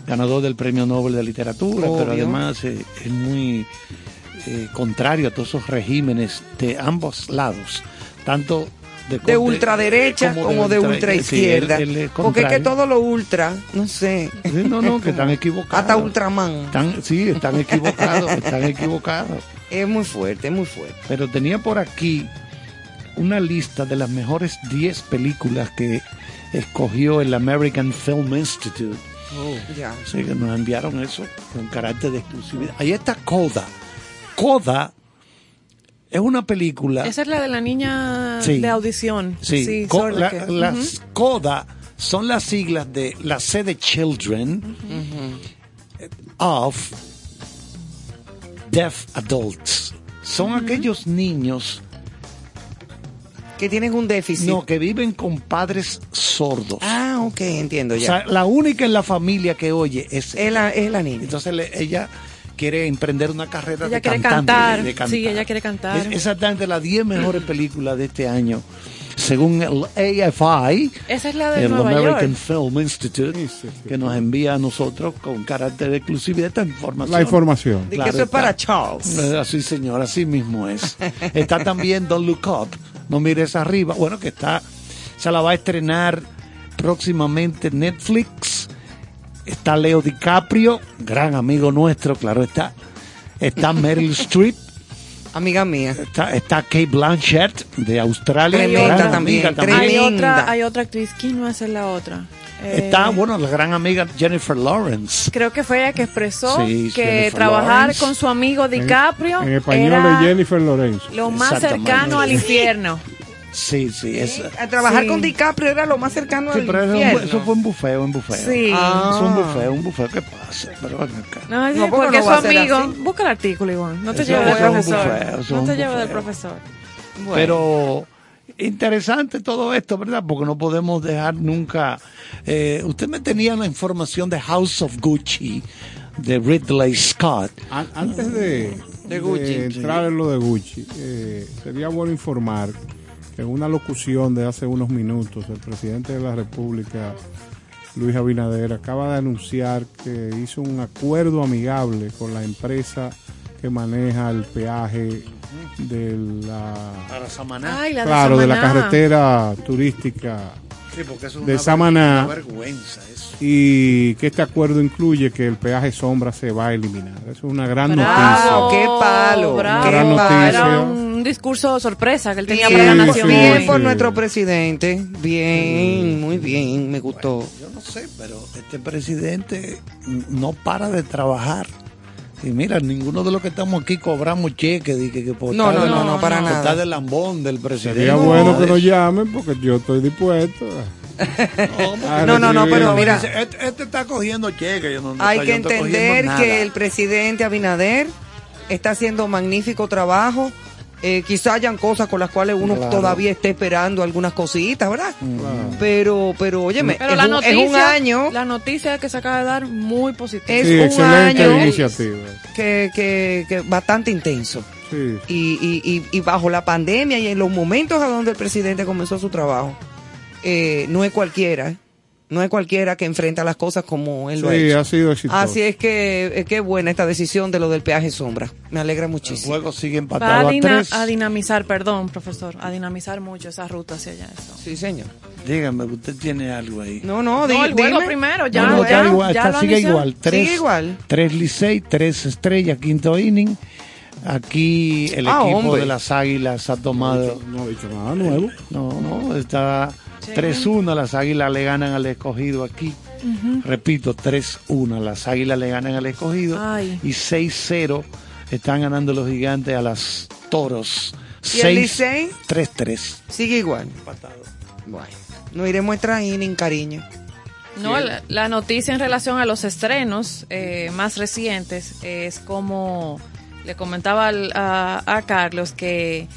ganador del Premio Nobel de Literatura, Obvio. pero además eh, es muy eh, contrario a todos esos regímenes de ambos lados, tanto de, De ultraderecha como, de, ultra- ultraizquierda. sí, él- él es Porque es que todo lo ultra, no sé. Sí, no, no, que están equivocados. Hasta Ultraman. Están, sí, están equivocados, están equivocados. Es muy fuerte, es muy fuerte. Pero tenía por aquí una lista de las mejores 10 películas que escogió el American Film Institute. Ya. Sí, que nos enviaron eso con carácter de exclusividad. Ahí está Coda. Coda es una película. Esa es la de la niña Sí. de audición. Sí, Sí, co- sorda la- que- las Ujú. CODA son las siglas de la C de Children of Deaf Adults. Son aquellos niños Que tienen un déficit. no, que viven con padres sordos. Ah, ok, entiendo o ya. sea, la única en la familia que oye es, es, la, es la niña. Entonces le- ella quiere emprender una carrera Ella de quiere cantante, cantar. de cantar. Sí, ella quiere cantar. Es exactamente las 10 mejores películas de este año, según el AFI, Esa es la de el Nueva American York. Film Institute, que nos envía a nosotros con carácter de exclusividad esta información. La información. De que eso es para Charles. Eh, Así, señor, así mismo es. Está también Don't Look Up, No Mires Arriba, bueno, que está, se la va a estrenar próximamente en Netflix. Está Leo DiCaprio, gran amigo nuestro, claro está. Está Meryl Streep. Amiga mía. Está, está Kate Blanchett de Australia. Tremenda gran también, amiga también. Hay otra, hay otra actriz. ¿Quién va a ser la otra? Eh, Está, bueno, la gran amiga Jennifer Lawrence. Creo que fue ella que expresó Sí, que Jennifer trabajar Lawrence. con su amigo DiCaprio En español era es Jennifer Lorenzo. lo más cercano al infierno. Sí, sí, es, A trabajar Sí. con DiCaprio era lo más cercano Sí, al pero eso, infierno. eso fue un bufeo, un bufeo. Sí. Ah. Es un bufeo, un bufeo. ¿Qué pasa? Pero acá. No, es No, porque no su amigo. así. Busca el artículo, Iván. No te Eso lleves es del profesor. eso no te lleves del profesor. Bueno. Pero interesante todo esto, ¿verdad? Porque no podemos dejar nunca... eh, usted me tenía la información de House of Gucci, de Ridley Scott. An- Antes de, De Gucci. entrar en lo de Gucci, eh, sería bueno informar que en una locución de hace unos minutos, el presidente de la República, Luis Abinader, acaba de anunciar que hizo un acuerdo amigable con la empresa que maneja el peaje de la, Para Samaná. Ay, la de claro, de la carretera turística Sí, porque eso es de una, Samaná. una vergüenza eso. y que este acuerdo incluye que el peaje sombra se va a eliminar. Eso es una gran noticia. Qué palo, bravo. qué Gran palo. noticia. Era un discurso sorpresa que él tenía Bien, para la nación. sí, bien por sí. nuestro presidente. Bien, muy bien, me gustó. Yo no sé, pero este presidente no para de trabajar. Y mira, ninguno de los que estamos aquí cobramos cheques. de que, que por No, estar no, de- no, no, para por nada. estar de lambón del presidente. Sería bueno que nos llamen porque yo estoy dispuesto. No, no, no, pero mira, Este, este está cogiendo cheques. yo no- no hay está- que entender que el presidente Abinader está haciendo magnífico trabajo Eh, quizá hayan cosas con las cuales uno Claro. todavía esté esperando algunas cositas, ¿verdad? Pero, pero, óyeme, Pero es, la un, noticia, es un año la noticia que se acaba de dar muy positiva. Es Sí, un excelente año iniciativa. que, que, que bastante intenso. Sí. Y, y, y, y bajo la pandemia y en los momentos a donde el presidente comenzó su trabajo, eh, no es cualquiera, ¿eh? No es cualquiera que enfrenta las cosas como él lo ha Sí, hecho. ha sido exitoso. Así es que eh, qué buena esta decisión de lo del peaje sombra. Me alegra El muchísimo. juego sigue Va a, empatado a dina- tres. a dinamizar, perdón, profesor, a dinamizar mucho esa ruta hacia allá. Eso. Sí, señor. Dígame, usted tiene algo ahí. No, no, No, el juego dime. primero, ya, No, no, ya, está igual, ya está- lo sigue igual. Tres, Sigue igual. tres Licey, tres estrellas, quinto inning. Aquí el Ah, equipo hombre. de las Águilas ha tomado. No ha dicho nada nuevo. No, no, está. 3-1. Las Águilas le ganan al escogido aquí. Repito, 3-1. Las Águilas le ganan al escogido. Ay. Y 6-0 están ganando los gigantes a las Toros. ¿Y el Licey? 3-3. Sigue igual. Bueno, no iremos a inning, cariño. No, la, la noticia en relación a los estrenos eh, más recientes es como le comentaba al- a, a Carlos que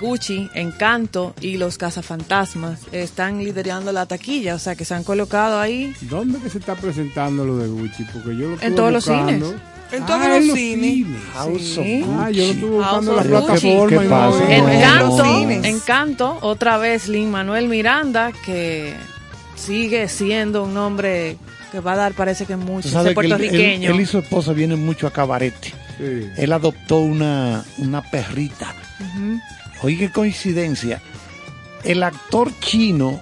Gucci, Encanto y los Cazafantasmas están liderando la taquilla, o sea que se han colocado ahí. ¿Dónde que se está presentando lo de Gucci? Porque yo lo estuve todos los cines. En Ah, todos en los cines. House of Sí. Ah, yo lo estuve buscando en En Encanto, cines. Encanto, otra vez Lin Manuel Miranda, que sigue siendo un nombre que va a dar, parece que mucho, él, puertorriqueño. él- él y su esposa vienen mucho a cabarete. Sí. Él adoptó una, una perrita. Ujú. Oye, qué coincidencia. El actor chino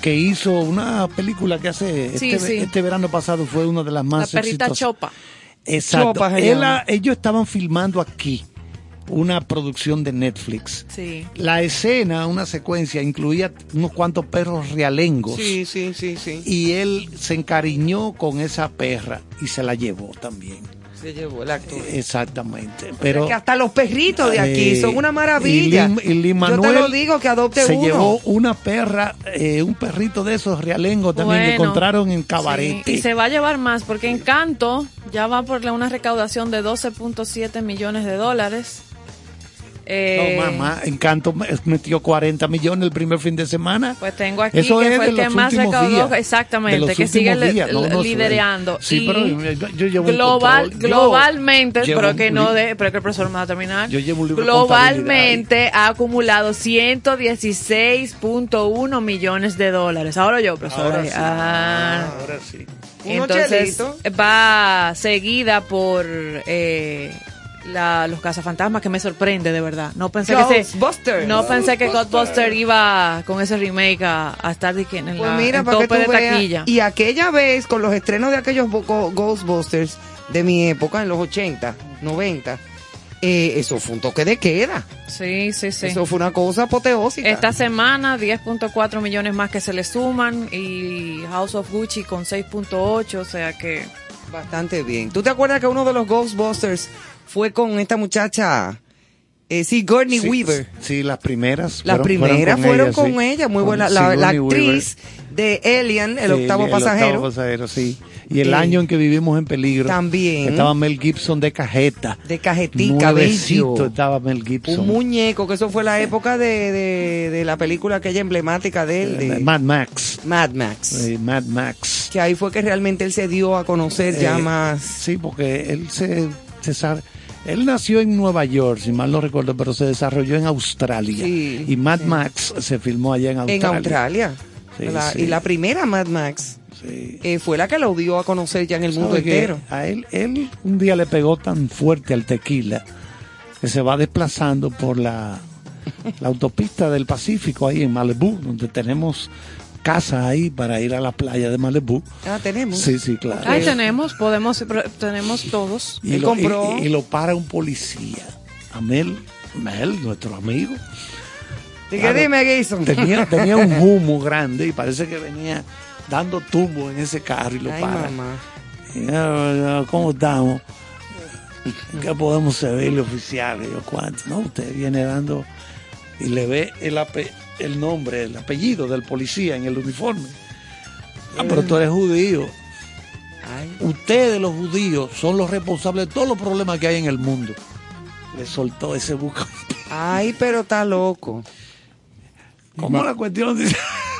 que hizo una película que hace Sí, este, sí. este verano pasado fue una de las La más perrita exitosas. Chopa. Exacto. Chopa Él ellos estaban filmando aquí una producción de Netflix. Sí. La escena, una secuencia, incluía unos cuantos perros realengos. Sí, sí, sí, sí. Y él se encariñó con esa perra y se la llevó también. Se llevó el actor. Exactamente. Pero que hasta los perritos de aquí Eh, son una maravilla. y Lin- y Lin Yo te Manuel lo digo que adopte se uno. llevó una perra, eh, un perrito de esos realengos también que encontraron en sí, cabarete. Y se va a llevar más, porque Encanto ya va por una recaudación de 12.7 millones de dólares. Eh, No, mamá, Encanto me- metió 40 millones el primer fin de semana. Pues tengo aquí Eso que es fue el que los más últimos recaudó, días. exactamente, De los que sigue días, no, no sé. liderando. Sí, y pero yo, yo llevo un global. Yo globalmente, llevo pero un que no de, pero que el profesor me va a terminar. Yo llevo un libro Globalmente ha acumulado 116.1 millones de dólares. Ahora yo, profesor. Ahora sí. Ah. Ahora sí. Entonces va seguida por eh, la, los cazafantasmas que me sorprende de verdad. No pensé que se, no pensé que Ghostbuster iba con ese remake a, a estar de en, Pues la, mira, en tope de veas. taquilla. Y aquella vez, con los estrenos de aquellos Ghostbusters de mi época, en los 80, 90, eh, eso fue un toque de queda. Sí, sí, sí. Eso fue una cosa apoteósica. Esta semana 10.4 millones más que se le suman y House of Gucci con 6.8, o sea que Bastante bien. ¿Tú te acuerdas que uno de los Ghostbusters fue con esta muchacha, eh, Sigourney Sí, Weaver? Sí, las primeras. Las fueron- primeras fueron con, sí. ella, muy Con buena. La, la Sigourney actriz de Alien, el Sí, octavo pasajero. octavo pasajero, sí. Y el Eh, año en que vivimos en peligro. también. Estaba Mel Gibson de cajeta. De cajetica, bello. estaba Mel Gibson. Un muñeco, que eso fue la época de, de, de la película aquella emblemática de él, de Eh, Mad Max. Mad Max. Eh, Mad Max. Que ahí fue que realmente él se dio a conocer ya Eh, más. Sí, porque él se, se sa- él nació en Nueva York, si mal no recuerdo, pero se desarrolló en Australia. Sí, y Mad Max se filmó allá en Australia. En Australia. Sí, La-. Y la primera Mad Max eh, fue la que lo dio a conocer ya en el mundo ¿Sabe que entero. A él, él un día le pegó tan fuerte al tequila que se va desplazando por la, la autopista del Pacífico ahí en Malibú, donde tenemos casa ahí para ir a la playa de Malibú. Ah, tenemos. Sí, sí, claro. ahí tenemos, podemos, tenemos todos. Y Él lo, compró- y- y lo para un policía. A Mel, Mel, nuestro amigo. ¿Y qué dime, Gayson? Tenía, tenía un humo grande y parece que venía dando tumbo en ese carro y lo Ay, para. mamá. Y, "Ah, ah, ¿Cómo estamos? ¿Qué podemos servirle oficial? Y yo, ¿cuánto? No, usted viene dando y le ve el, ape- el nombre, el apellido del policía en el uniforme. Ah, pero tú eres judío. Ay. Ustedes los judíos son los responsables de todos los problemas que hay en el mundo. Le soltó ese buca Ay, pero está loco. ¿Cómo la cuestión dice?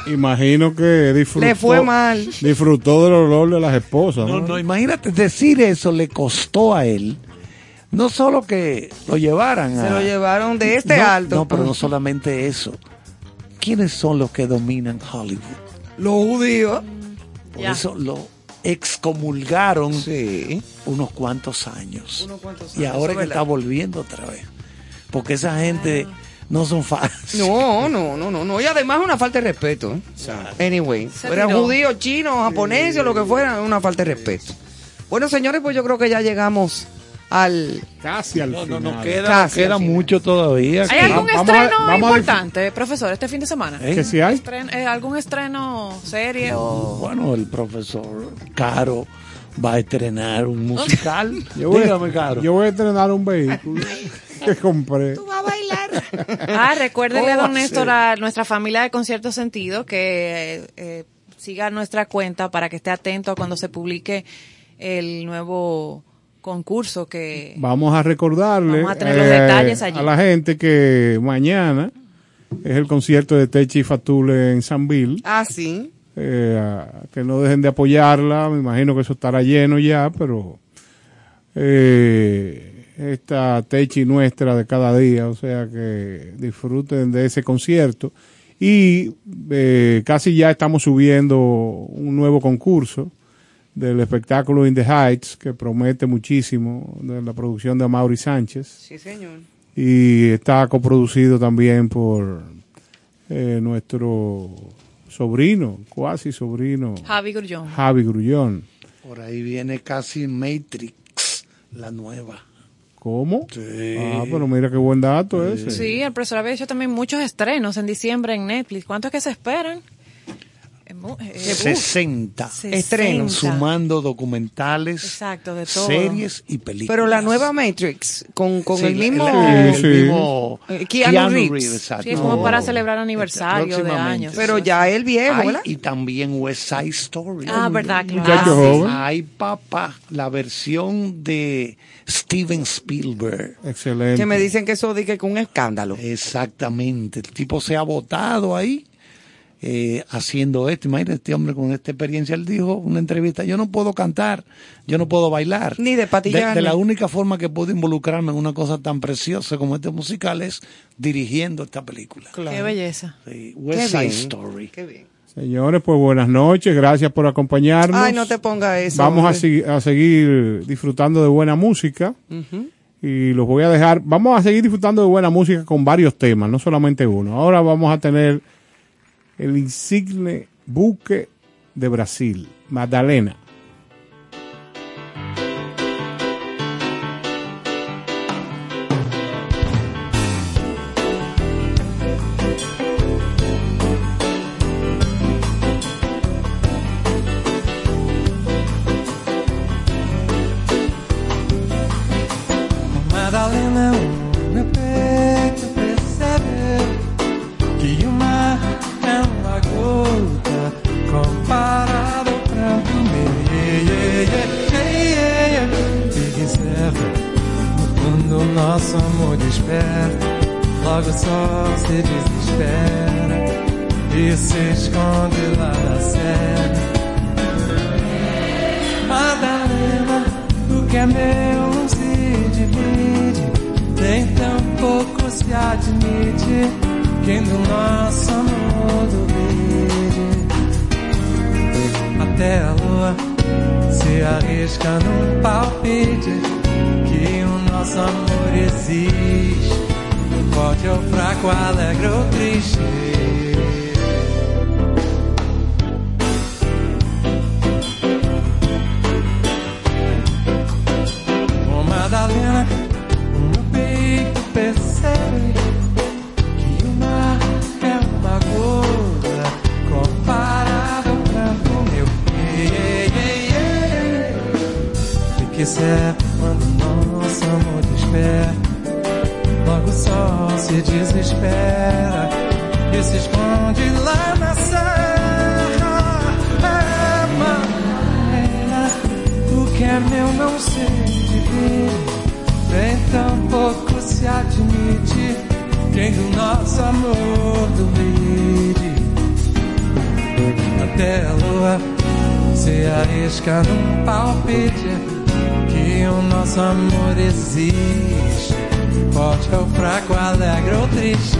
Imagino que disfrutó. Le fue mal. Disfrutó del olor de las esposas. No, ¿no? no, imagínate, decir eso le costó a él. No solo que lo llevaran Se a- lo llevaron de este No, alto. No, pero no solamente eso. ¿Quiénes son los que dominan Hollywood? Los judíos. Por eso lo excomulgaron unos cuantos años. y años, ahora que está volviendo otra vez. Porque esa gente no son fáciles. No, no, no, no, no. Y además es una falta de respeto. ¿eh? Anyway, fueran judíos, chinos, japoneses o lo que fuera, es una falta de respeto. Bueno, señores, pues yo creo que ya llegamos al... Casi al No, no, final. no queda, Casi queda final. mucho todavía. ¿Hay algún Vamos a- estreno a importante, profesor, este fin de semana? ¿Eh? ¿Que si hay? Eh, ¿Algún estreno, serie o...? Bueno, el profesor Caro va a estrenar un musical. Yo voy, Dígame, Caro. yo voy a estrenar un vehículo que compré. Ah, recuérdele, ¿Cómo don va a Néstor, ser? a nuestra familia de Concierto Sentido que eh, siga nuestra cuenta para que esté atento cuando se publique el nuevo concurso que... Vamos a recordarle Vamos a tener los detalles allí. a la gente que mañana es el concierto de Techi Fatule en San Bill. Ah, sí. Eh, que no dejen de apoyarla. Me imagino que eso estará lleno ya, pero eh, esta Techi nuestra de cada día, o sea que disfruten de ese concierto. Y eh, casi ya estamos subiendo un nuevo concurso del espectáculo In the Heights, que promete muchísimo, de la producción de Amaury Sánchez Sí, señor. y está coproducido también por eh, nuestro sobrino, cuasi sobrino, Javi Grullón. Javi Grullón. Por ahí viene casi Matrix, la nueva. ¿Cómo? Sí. Ah, pero mira qué buen dato ese. Sí, el profesor había hecho también muchos estrenos en diciembre en Netflix. ¿Cuántos es que se esperan? Eh, mu- eh, uh, 60 60. sumando documentales, Exacto, de todo. series y películas. Pero la nueva Matrix, con, con Sí, el mismo... el Sí, sí. mismo Eh, Keanu Reeves. Sí, es como para celebrar aniversario de años. Pero ya el viejo, Ay, ¿verdad? y también West Side Story. Ah, verdad, claro. Ah. Ay, papá, la versión de Steven Spielberg. Excelente. Que me dicen que eso dije que un escándalo. Exactamente. El tipo se ha votado ahí eh, haciendo esto. Imagínate este hombre con esta experiencia. Él dijo en una entrevista, yo no puedo cantar, yo no puedo bailar. Ni de patillar, De, de la ni- única forma que puedo involucrarme en una cosa tan preciosa como este musical es dirigiendo esta película. Qué belleza. Sí, Qué West Side bien. Story. Qué bien. Señores, pues buenas noches, gracias por acompañarnos. Ay, no te ponga eso. Vamos a, seguir disfrutando de buena música. Y los voy a dejar. Vamos a seguir disfrutando de buena música con varios temas, no solamente uno. Ahora vamos a tener el insigne buque de Brasil, Magdalena. Se arrisca num palpite que o nosso amor existe. Forte ou fraco, alegre ou triste. quiser. Quando nosso amor desperta, logo o sol se desespera e se esconde lá na serra. Ama o que é meu não sei de nem tampouco se admite quem do nosso amor duvide. Até a lua se arisca num palpite nosso amor existe. Forte é ou fraco, alegre ou triste.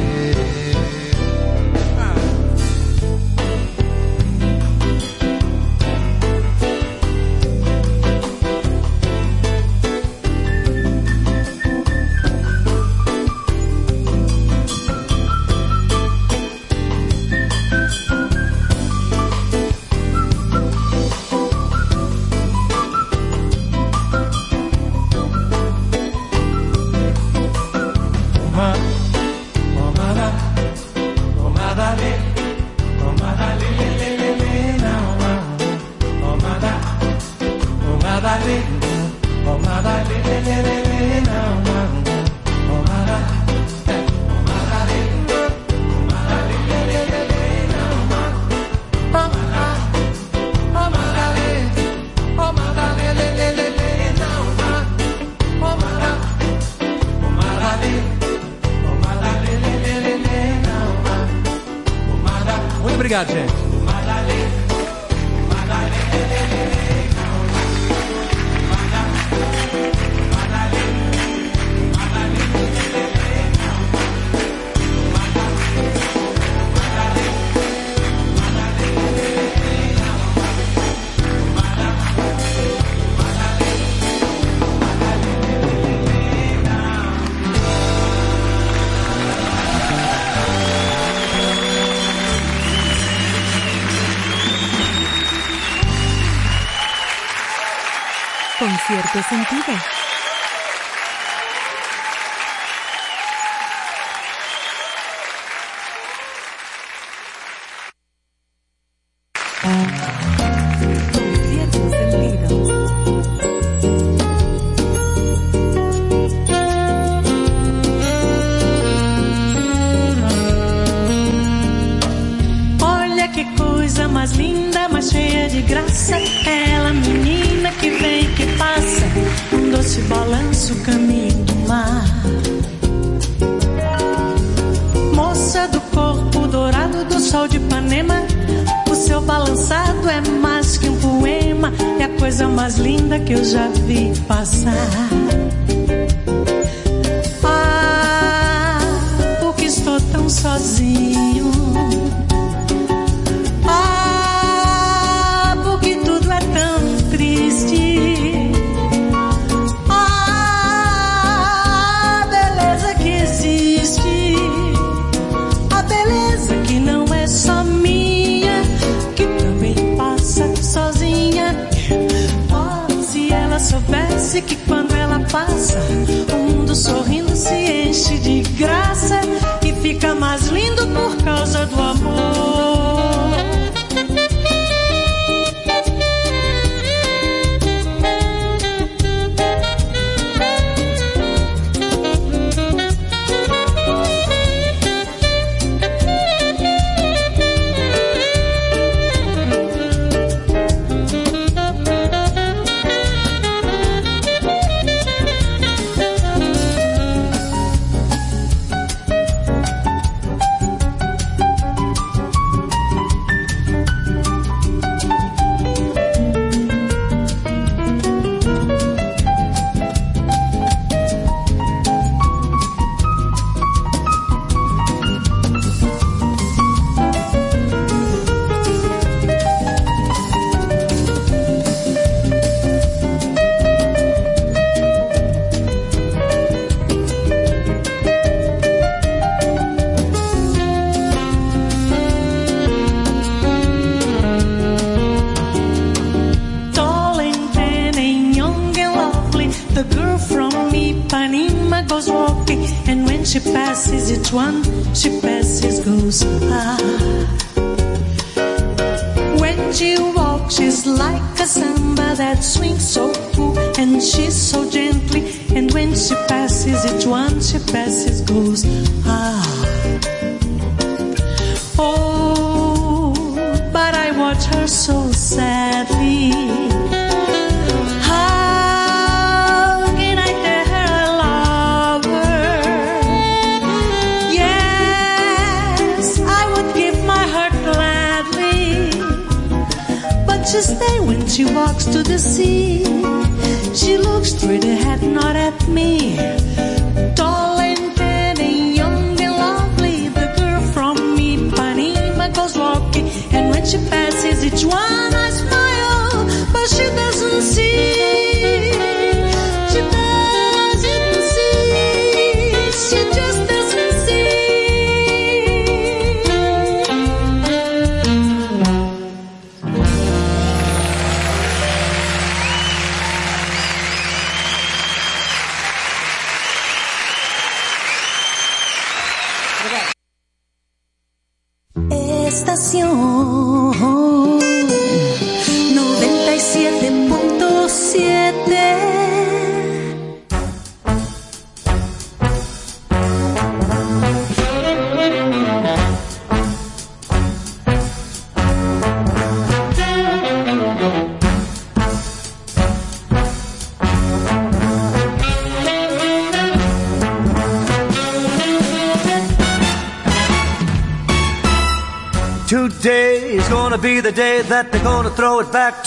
Doble sentido.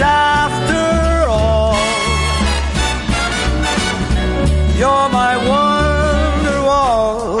And after all, you're my wonder wall.